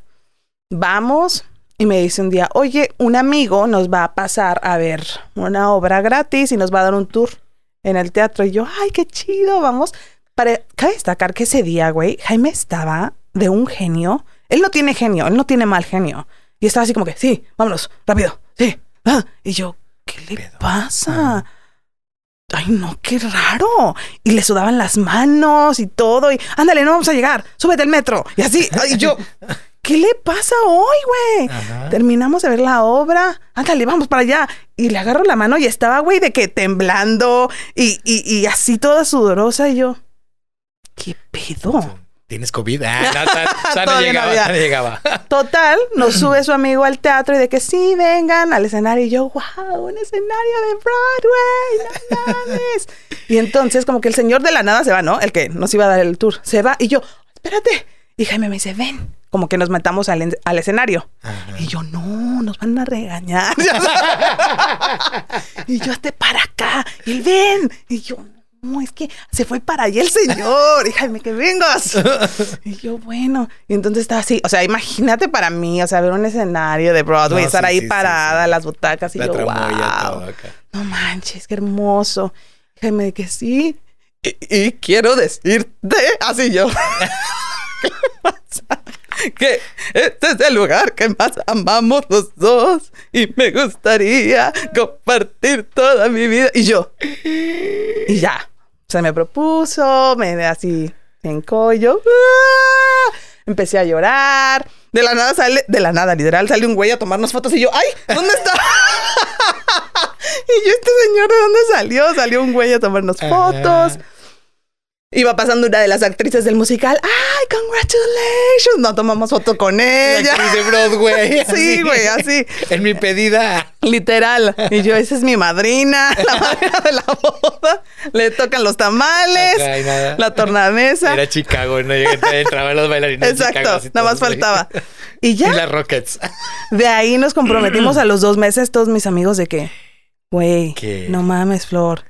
Vamos. Y me dice un día, oye, un amigo nos va a pasar a ver una obra gratis y nos va a dar un tour en el teatro. Y yo, ay, qué chido, vamos. Para, cabe destacar que ese día, güey, Jaime estaba de un genio. Él no tiene genio, él no tiene mal genio. Y estaba así como que, sí, vámonos, rápido, sí. Ah". Y yo, ¿qué le pasa? Ay, no, qué raro. Y le sudaban las manos y todo. Y ándale, no vamos a llegar. Súbete al metro. Y así. Y yo, <laughs> ¿qué le pasa hoy, güey? Terminamos de ver la obra. Ándale, vamos para allá. Y le agarro la mano y estaba, güey, de que temblando y, y, y así toda sudorosa. Y yo, ¿qué pedo? ¿Tienes COVID? Ah, <laughs> no, no no llegaba, no. <laughs> Total, nos sube su amigo al teatro y de que sí, vengan al escenario. Y yo, wow, un escenario de Broadway, no mames. y entonces, como que el señor de la nada se va, ¿no? El que nos iba a dar el tour. Se va y yo, espérate. Y Jaime me dice, ven. Como que nos metamos al, al escenario. Ajá. Y yo, no, nos van a regañar. <laughs> y yo, hazte para acá. Y él, ven. Y yo, no, es que se fue para allá el señor. Y Jaime, que vengas. <laughs> y yo, bueno. Y entonces estaba así. O sea, imagínate para mí, o sea, ver un escenario de Broadway, No, estar sí, ahí sí, parada, sí. las butacas. Y La yo, wow. No manches, qué hermoso. De que sí. Y, y quiero decirte, así yo. <laughs> Que este es el lugar que más amamos los dos y me gustaría compartir toda mi vida. Y yo, y ya, se me propuso, me así en collo. ¡ah! Empecé a llorar. De la nada sale, de la nada, literal, sale un güey a tomarnos fotos y yo, ¡ay! ¿Dónde está? <laughs> y yo, este señor, ¿de dónde salió? Salió un güey a tomarnos fotos. Iba pasando una de las actrices del musical. ¡Ay, congratulations! No tomamos foto con La ella. actriz de Broadway. <laughs> Sí, güey, así. En mi pedida. Literal. Y yo, esa es mi madrina, <laughs> la madrina de la boda. Le tocan los tamales, y nada. la tornamesa. Era Chicago, no entraban los bailarines. Exacto, Chicago, así nada más faltaba. Y Y ya, las Rockets. de ahí nos comprometimos a los dos meses, todos mis amigos, de que, güey, no mames, Flor,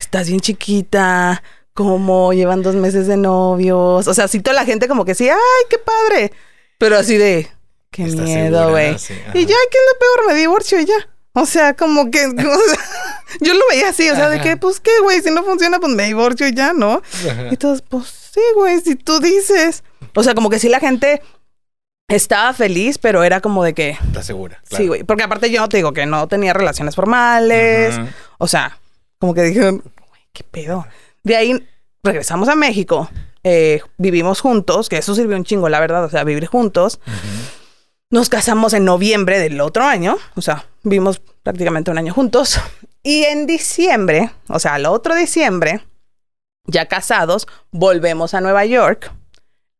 estás bien chiquita, como llevan dos meses de novios. O sea, sí, toda la gente como que sí, ay, qué padre. Pero así de, qué ¿Estás miedo, güey. Sí, y ya, ¿qué es lo peor? Me divorcio y ya. O sea, como que, <laughs> o sea, yo lo veía así, o sea, de que, pues, ¿qué, güey? Si no funciona, pues me divorcio y ya, ¿no? Ajá. Y todos, pues sí, güey, si tú dices. O sea, como que sí la gente estaba feliz, pero era como de que, ¿Estás segura? sí, güey. Porque aparte yo te digo que no tenía relaciones formales. O sea, como que dijeron, güey, qué pedo. De ahí regresamos a México. eh, vivimos juntos, que eso sirvió un chingo, la verdad. O sea, vivir juntos. Nos casamos en noviembre del otro año. O sea, vivimos prácticamente un año juntos. Y en diciembre, o sea, el otro diciembre, ya casados, volvemos a Nueva York.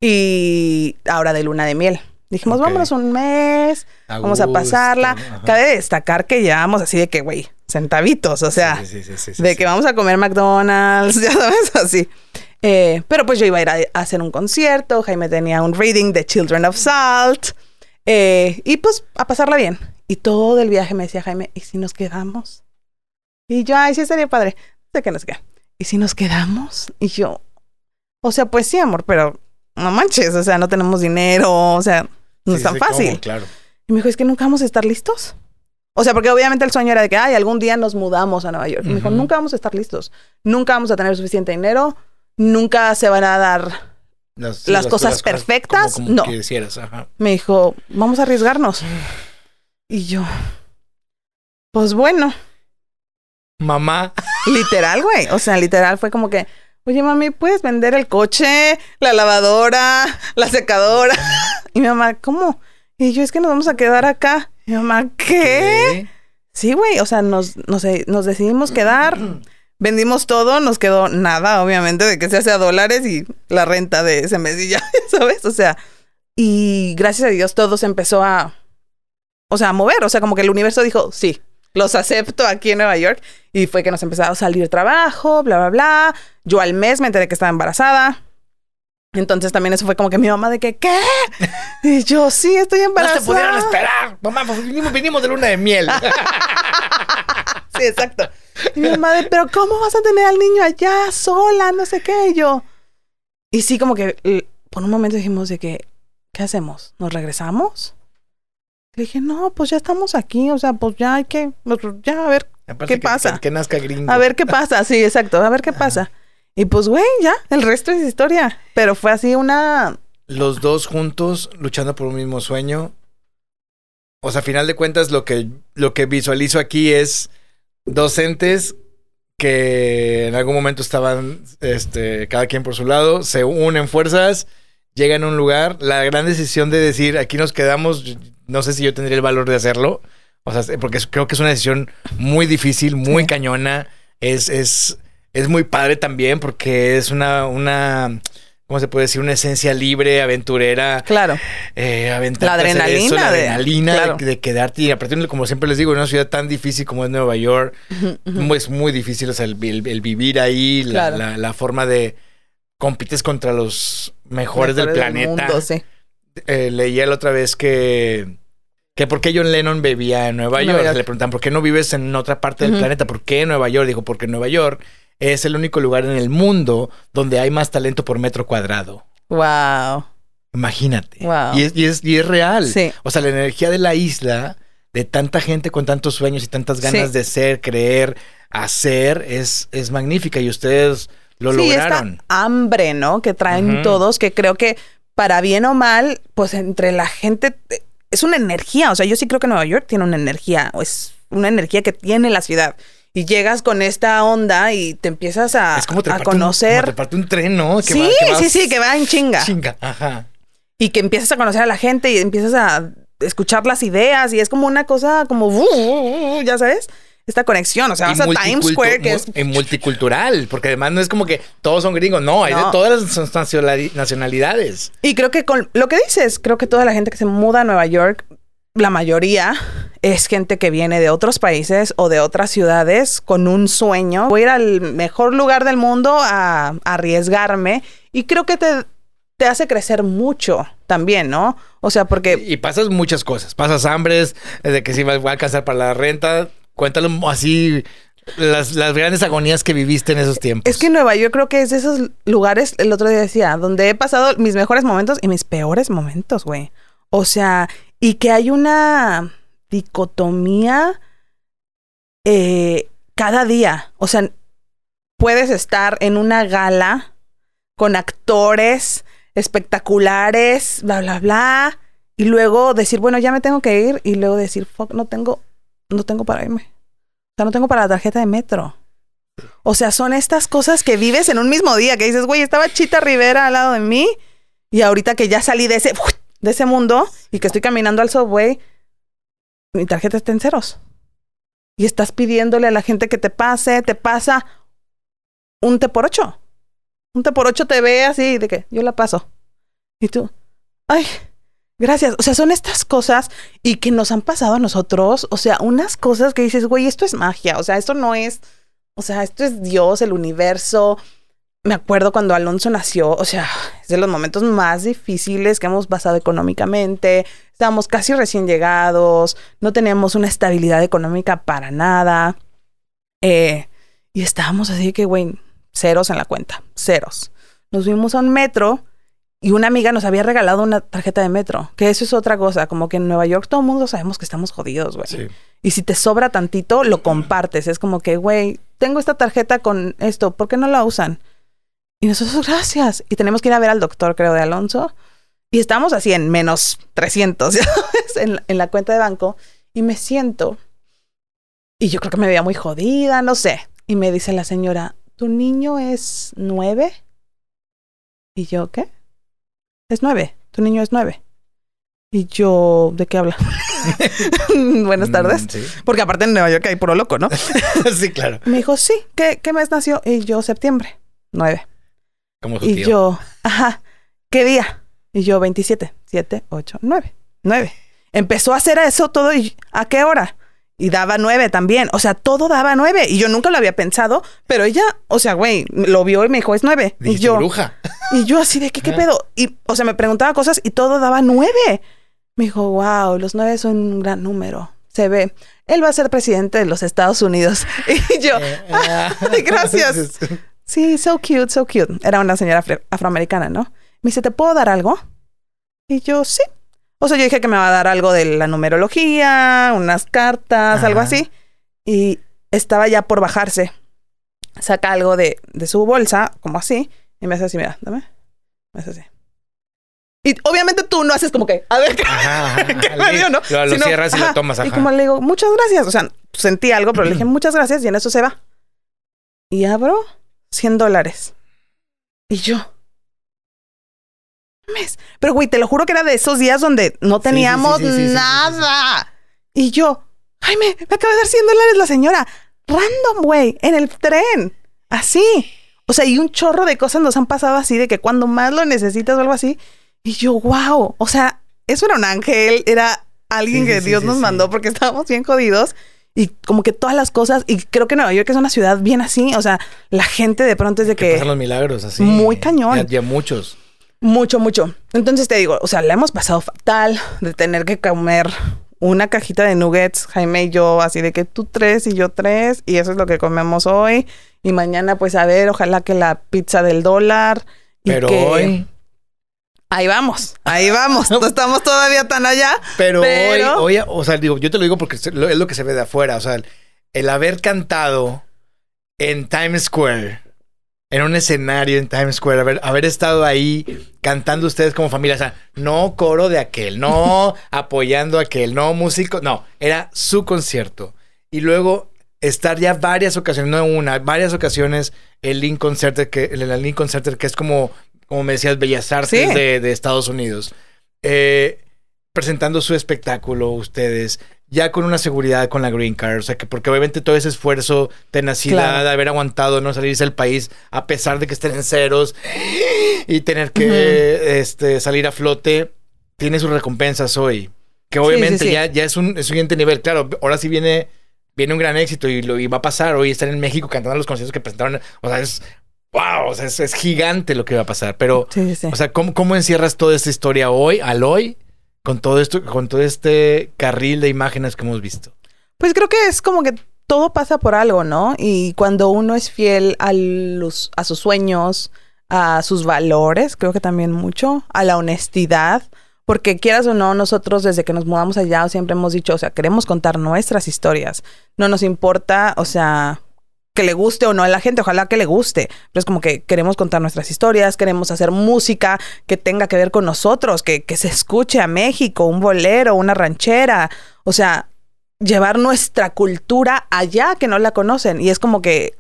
Y ahora de luna de miel. Dijimos, vámonos un mes, A vamos a pasarla. ajá. Cabe destacar que llevamos así de que, güey, centavitos, o sea, Sí, sí, sí, sí, sí, de que vamos a comer McDonald's, <laughs> ya sabes, así. Eh, pero pues yo iba a ir a, a hacer un concierto, Jaime tenía un reading de Children of Salt, eh, y pues a pasarla bien. Y todo el viaje me decía Jaime, ¿y si nos quedamos? Y yo, ay, sí, sería padre. Sé que nos queda. ¿Y si nos quedamos? Y yo, o sea, pues sí, amor, pero no manches, o sea, no tenemos dinero, o sea, no es tan fácil. ¿cómo? Claro. Y me dijo, es que nunca vamos a estar listos. O sea, porque obviamente el sueño era de que, ay, algún día nos mudamos a Nueva York. Me dijo, nunca vamos a estar listos. Nunca vamos a tener suficiente dinero. Nunca se van a dar. Las, sí, Las cosas perfectas, como, como no. quisieras, ajá. Me dijo, vamos a arriesgarnos. Y yo, pues bueno, Mamá. literal, güey. O sea, literal fue como que, oye, mami, ¿puedes vender el coche, la lavadora, la secadora? <laughs> Y mi mamá, ¿cómo? Y yo, es que nos vamos a quedar acá. Mi mamá, ¿qué? Sí, güey, o sea, nos, nos, nos decidimos quedar, <clears throat> vendimos todo, nos quedó nada, obviamente, de que se hace a dólares y la renta de ese mes y ya, <laughs> ¿sabes? O sea, Y gracias a Dios todo se empezó a, o sea, a mover. O sea, como que el universo dijo, sí, los acepto aquí en Nueva York. Y fue que nos empezó a salir trabajo, bla, bla, bla. Yo al mes me enteré que estaba embarazada. Entonces también eso fue como que mi mamá de que, ¿qué? Y yo, sí, estoy No embarazada. te pudieron esperar. Mamá, pues vinimos, vinimos de luna de miel. <laughs> Sí, exacto. Y mi mamá de, pero ¿cómo vas a tener al niño allá sola? No sé qué. Y yo. Y sí, como que por un momento dijimos de que, ¿qué hacemos? ¿Nos regresamos? Le dije, no, pues ya estamos aquí. O sea, pues ya hay que, pues, ya a ver, Aparte ¿Qué que- pasa? Que, que nazca gringo. a ver qué pasa. Sí, exacto, a ver qué pasa. Y pues, güey, ya, el resto es historia. Pero fue así una. Los dos juntos luchando por un mismo sueño. O sea, a final de cuentas, lo que, lo que visualizo aquí es docentes que en algún momento estaban este, cada quien por su lado, se unen fuerzas, llegan a un lugar. La gran decisión de decir aquí nos quedamos, no sé si yo tendría el valor de hacerlo. O sea, porque creo que es una decisión muy difícil, muy Sí. cañona. Es, es, es muy padre también porque es una, una, ¿cómo se puede decir? Una esencia libre, aventurera. Claro. Eh, La adrenalina eso, la de- adrenalina de, claro. de quedarte. Y aparte, como siempre les digo, en una ciudad tan difícil como es Nueva York, es muy difícil o sea, el, el- el vivir ahí, la, Claro. la- la forma de compites contra los mejores, del planeta. mundo, sí. Eh, leía la otra vez que, que por qué John Lennon vivía en Nueva Nueva York. York. Le preguntan, ¿por qué no vives en otra parte del planeta? ¿Por qué Nueva York? Dijo, porque Nueva York es el único lugar en el mundo donde hay más talento por metro cuadrado. Wow. Imagínate. Wow. Y, es, y, es, y es real. Sí. O sea, la energía de la isla, de tanta gente con tantos sueños y tantas ganas Sí. de ser, creer, hacer, es, es magnífica. Y ustedes lo sí, lograron. esta hambre, ¿no? Que traen todos, que creo que para bien o mal, pues entre la gente es una energía. O sea, yo sí creo que Nueva York tiene una energía, o es una energía que tiene la ciudad. Y llegas con esta onda y te empiezas a, es como te a parte un- conocer. como te parte un tren, ¿no? Que sí, va- que sí, vas- sí, que va en chinga. Chinga. Ajá. Y que empiezas a conocer a la gente y empiezas a escuchar las ideas. Y es como una cosa como, uh, uh, uh, ya sabes, esta conexión. O sea, Y vas a Times Square, que es y multicultural, porque además no es como que todos son gringos, no, hay de todas las nacionali- nacionalidades. Y creo que con lo que dices, creo que toda la gente que se muda a Nueva York, la mayoría es gente que viene de otros países o de otras ciudades con un sueño. Voy a ir al mejor lugar del mundo a, a arriesgarme y creo que te, te hace crecer mucho también, ¿no? O sea, porque Y pasas muchas cosas. Pasas hambres, eh, de que si va va a alcanzar para la renta. Cuéntalo así, las, las grandes agonías que viviste en esos tiempos. es que Nueva York creo que es de esos lugares, el otro día decía, donde he pasado mis mejores momentos y mis peores momentos, güey. O sea, y que hay una dicotomía eh, cada día. O sea, puedes estar en una gala con actores espectaculares, bla, bla, bla, y luego decir, bueno, ya me tengo que ir, y luego decir, fuck, no tengo, no tengo para irme. O sea, no tengo para la tarjeta de metro. O sea, son estas cosas que vives en un mismo día, que dices, güey, estaba Chita Rivera al lado de mí, y ahorita que ya salí de ese, de ese mundo y que estoy caminando al subway, mi tarjeta está en ceros. Y estás pidiéndole a la gente que te pase, te pasa un T por ocho. Un T por ocho te ve así de que yo la paso. Y tú, ay, gracias. O sea, son estas cosas y que nos han pasado a nosotros. O sea, unas cosas que dices, güey, esto es magia. O sea, esto no es, o sea, esto es Dios, el universo. Me acuerdo cuando Alonso nació, o sea, es de los momentos más difíciles que hemos pasado económicamente. Estábamos casi recién llegados, no teníamos una estabilidad económica para nada. Eh, y estábamos así que, güey, ceros en la cuenta, ceros. Nos fuimos a un metro y una amiga nos había regalado una tarjeta de metro, que eso es otra cosa, como que en Nueva York todo el mundo sabemos que estamos jodidos, güey. Sí. Y si te sobra tantito, lo compartes. Es como que, güey, tengo esta tarjeta con esto, ¿por qué no la usan? Y nosotros, gracias. Y tenemos que ir a ver al doctor, creo, de Alonso. Y estamos así en menos 300, <laughs> ya sabes, en, la- en la cuenta de banco. Y me siento. Y yo creo que me veía muy jodida, no sé. Y me dice la señora, ¿tu niño es nueve? Y yo, ¿qué? Es nueve. Tu niño es nueve. Y yo, ¿de qué habla? <laughs> Buenas tardes. Mm, sí. Porque aparte en Nueva York hay puro loco, ¿no? <laughs> sí, claro. Me dijo, sí, ¿qué, qué mes nació? Y yo, septiembre, nueve. Como tu Y tío. yo, ajá, ¿qué día? Y yo, 27, 7, 8, 9, 9. Empezó a hacer eso todo y ¿a qué hora? Y daba nueve también. O sea, todo daba nueve. Y yo nunca lo había pensado, pero ella, o sea, güey, lo vio y me dijo, es nueve. y yo, bruja. <laughs> y yo así de, ¿qué, qué pedo? Y, o sea, me preguntaba cosas y todo daba nueve. Me dijo, wow, los nueve son un gran número. Se ve. Él va a ser presidente de los Estados Unidos. <laughs> Y yo, <laughs> "Ay, gracias. Sí, so cute, so cute. Era una señora afro- afroamericana, ¿no? Me dice, ¿te puedo dar algo? Y yo, sí. O sea, yo dije que me va a dar algo de la numerología, unas cartas, algo Ajá. así. Y estaba ya por bajarse. Saca algo de, de su bolsa, como así, y me hace así, mira, dame. Me hace así. Y obviamente tú no haces como que, a ver, <laughs> Ajá, ajá, ¿qué ajá. me dio, no? Lo, lo Sino, cierras y lo ajá, tomas, Y ajá. como le digo, muchas gracias. O sea, sentí algo, pero le dije, <clears throat> muchas gracias, y en eso se va. Y abro 100 dólares. Y yo. mes. Pero, güey, te lo juro que era de esos días donde no teníamos sí, sí, sí, sí, sí, nada. Y yo, Jaime, me acaba de dar 100 dólares la señora. Random, güey, en el tren. Así. O sea, y un chorro de cosas nos han pasado así, de que cuando más lo necesitas o algo así. Y yo, wow. O sea, eso era un ángel, era alguien que Dios nos mandó porque estábamos bien jodidos. Y como que todas las cosas, y creo que Nueva York es una ciudad bien así. O sea, la gente de pronto es de Que que. pasan los milagros así. Muy cañón. Ya, ya muchos. Mucho, mucho. Entonces te digo, o sea, la hemos pasado fatal de tener que comer una cajita de nuggets, Jaime y yo, así de que tú tres y yo tres, y eso es lo que comemos hoy. Y mañana, pues a ver, ojalá que la pizza del dólar. y Pero que- hoy. Ahí vamos, ahí vamos. No estamos todavía tan allá. Pero, Pero- hoy, hoy, o sea, digo, yo te lo digo porque es lo que se ve de afuera. O sea, el, el haber cantado en Times Square, en un escenario en Times Square, haber, haber estado ahí cantando ustedes como familia. O sea, no coro de aquel, no <laughs> apoyando a aquel, no músico, no, era su concierto. Y luego estar ya varias ocasiones, no una, varias ocasiones, el Lincoln Center, que, el, el Lincoln Center, que es como, como me decías, Bellas Artes Sí. de, de Estados Unidos. Eh, presentando su espectáculo ustedes, ya con una seguridad con la Green Card, o sea que porque obviamente todo ese esfuerzo, tenacidad, Claro. haber aguantado no salirse del país a pesar de que estén en ceros y tener que este, salir a flote, tiene sus recompensas hoy. Que obviamente sí, sí. Ya, ya es un es un siguiente nivel. Claro, ahora sí viene, viene un gran éxito y, lo, y va a pasar. Hoy estar en México cantando los conciertos que presentaron. O sea, es wow, o sea, es, es gigante lo que va a pasar. Pero Sí, sí, sí. o sea, ¿cómo, ¿cómo encierras toda esta historia hoy, al hoy, con todo esto, con todo este carril de imágenes que hemos visto? Pues creo que es como que todo pasa por algo, ¿no? Y cuando uno es fiel a, los, a sus sueños, a sus valores, creo que también mucho, a la honestidad, porque quieras o no, nosotros desde que nos mudamos allá siempre hemos dicho, o sea, queremos contar nuestras historias. No nos importa, o sea, que le guste o no a la gente, ojalá que le guste, pero es como que queremos contar nuestras historias, queremos hacer música que tenga que ver con nosotros, que, que se escuche a México, un bolero, una ranchera, o sea, llevar nuestra cultura allá que no la conocen y es como que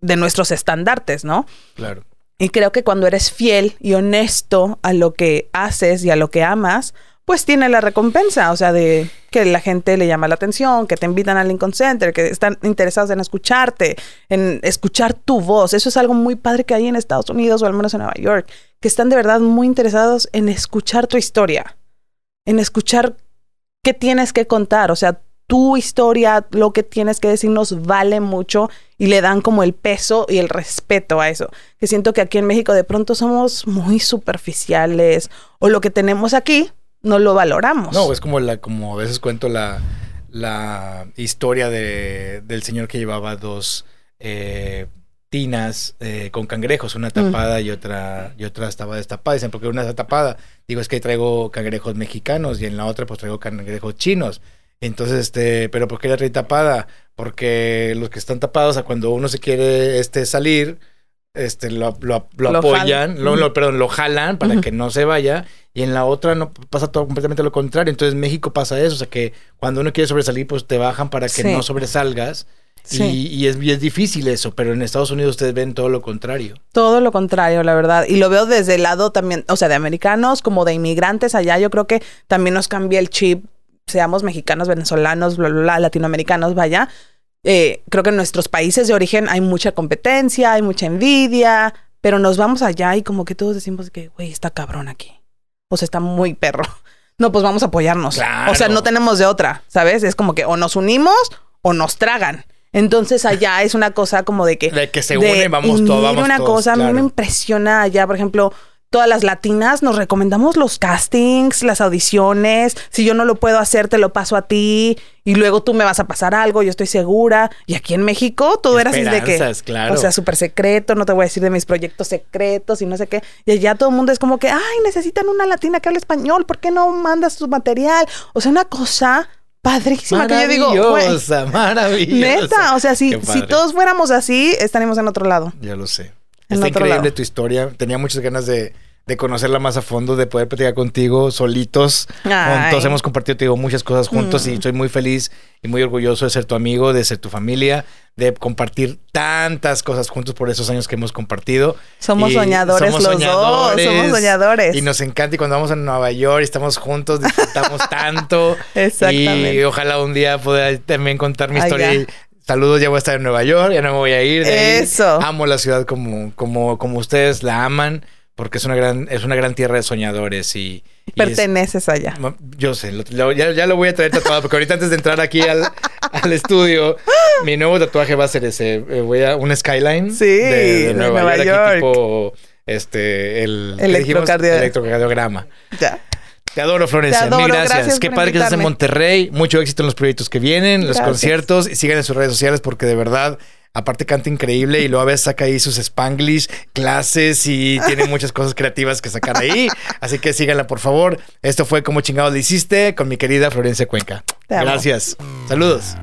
de nuestros estandartes, ¿no? Claro. Y creo que cuando eres fiel y honesto a lo que haces y a lo que amas, pues tiene la recompensa, o sea, de que la gente le llama la atención, que te invitan al Lincoln Center, que están interesados en escucharte, en escuchar tu voz. Eso es algo muy padre que hay en Estados Unidos o al menos en Nueva York, que están de verdad muy interesados en escuchar tu historia, en escuchar qué tienes que contar, o sea, tu historia, lo que tienes que decirnos vale mucho y le dan como el peso y el respeto a eso. Que siento que aquí en México de pronto somos muy superficiales o lo que tenemos aquí no lo valoramos. No, es como la, como a veces cuento la, la historia de, del señor que llevaba dos eh, tinas eh, con cangrejos, una tapada y otra, y otra estaba destapada. Dicen, porque una está tapada. Digo, es que traigo cangrejos mexicanos y en la otra pues traigo cangrejos chinos. Entonces, este, pero ¿por qué la trae tapada? Porque los que están tapados, a cuando uno se quiere este, salir, este, lo, lo- lo Lo apoyan, lo, perdón, lo jalan para que no se vaya. Y en la otra no pasa todo completamente lo contrario. Entonces, México pasa eso. O sea, que cuando uno quiere sobresalir, pues te bajan para que Sí. no sobresalgas. Sí. Y, y es, y es difícil eso, pero en Estados Unidos ustedes ven todo lo contrario. Todo lo contrario, la verdad. Y lo veo desde el lado también, o sea, de americanos como de inmigrantes allá. Yo creo que también nos cambia el chip, seamos mexicanos, venezolanos, bla, bla, bla, latinoamericanos, vaya. Eh, creo que en nuestros países de origen hay mucha competencia, hay mucha envidia, pero nos vamos allá y como que todos decimos que, güey, está cabrón aquí. o sea, está muy perro. <laughs> No, pues vamos a apoyarnos. Claro. O sea, no tenemos de otra, ¿sabes? Es como que o nos unimos o nos tragan. Entonces allá es una cosa como de que... De que se unen, vamos todos, vamos una todos, cosa, a mí me impresiona allá, por ejemplo, todas las latinas nos recomendamos los castings, las audiciones. Si yo no lo puedo hacer, te lo paso a ti y luego tú me vas a pasar algo, yo estoy segura. Y aquí en México todo era así de que, claro. o sea, súper secreto, no te voy a decir de mis proyectos secretos y no sé qué. Y allá todo el mundo es como que, ay, necesitan una latina que hable español, ¿por qué no mandas tu material? O sea, una cosa padrísima que yo digo, Maravillosa, maravillosa. neta, o sea, si, si todos fuéramos así, estaríamos en otro lado. Ya lo sé. Está increíble lado. tu historia. Tenía muchas ganas de, de conocerla más a fondo, de poder platicar contigo solitos. Ay. Juntos hemos compartido, te digo, muchas cosas juntos y estoy muy feliz y muy orgulloso de ser tu amigo, de ser tu familia, de compartir tantas cosas juntos por esos años que hemos compartido. Somos Y soñadores los dos, somos soñadores. Y nos encanta y cuando vamos a Nueva York y estamos juntos, disfrutamos <laughs> tanto. Exactamente. Y ojalá un día pueda también contar mi Ay, historia. y Saludos, ya voy a estar en Nueva York, ya no me voy a ir. de ahí. Eso. Amo la ciudad como, como, como ustedes la aman, porque es una gran, es una gran tierra de soñadores y, y es- Perteneces allá. Yo sé, lo- lo- ya, ya lo voy a traer tatuado, porque ahorita antes de entrar aquí al, al estudio, <gasps> mi nuevo tatuaje va a ser ese. eh, Voy a un skyline Sí, de, de de Nueva, York, York. aquí tipo este el electrocardiograma. Ya. Te adoro, Florencia. Te adoro, Mil gracias. gracias Qué padre que estás en. Monterrey. Mucho éxito en los proyectos que vienen, los conciertos. Y sigan en sus redes sociales porque de verdad, aparte canta increíble y luego a veces saca ahí sus spanglish, clases y <laughs> tiene muchas cosas creativas que sacar ahí. Así que síganla, por favor. Esto fue Como chingados le hiciste con mi querida Florencia Cuenca. Te amo. Gracias. Saludos.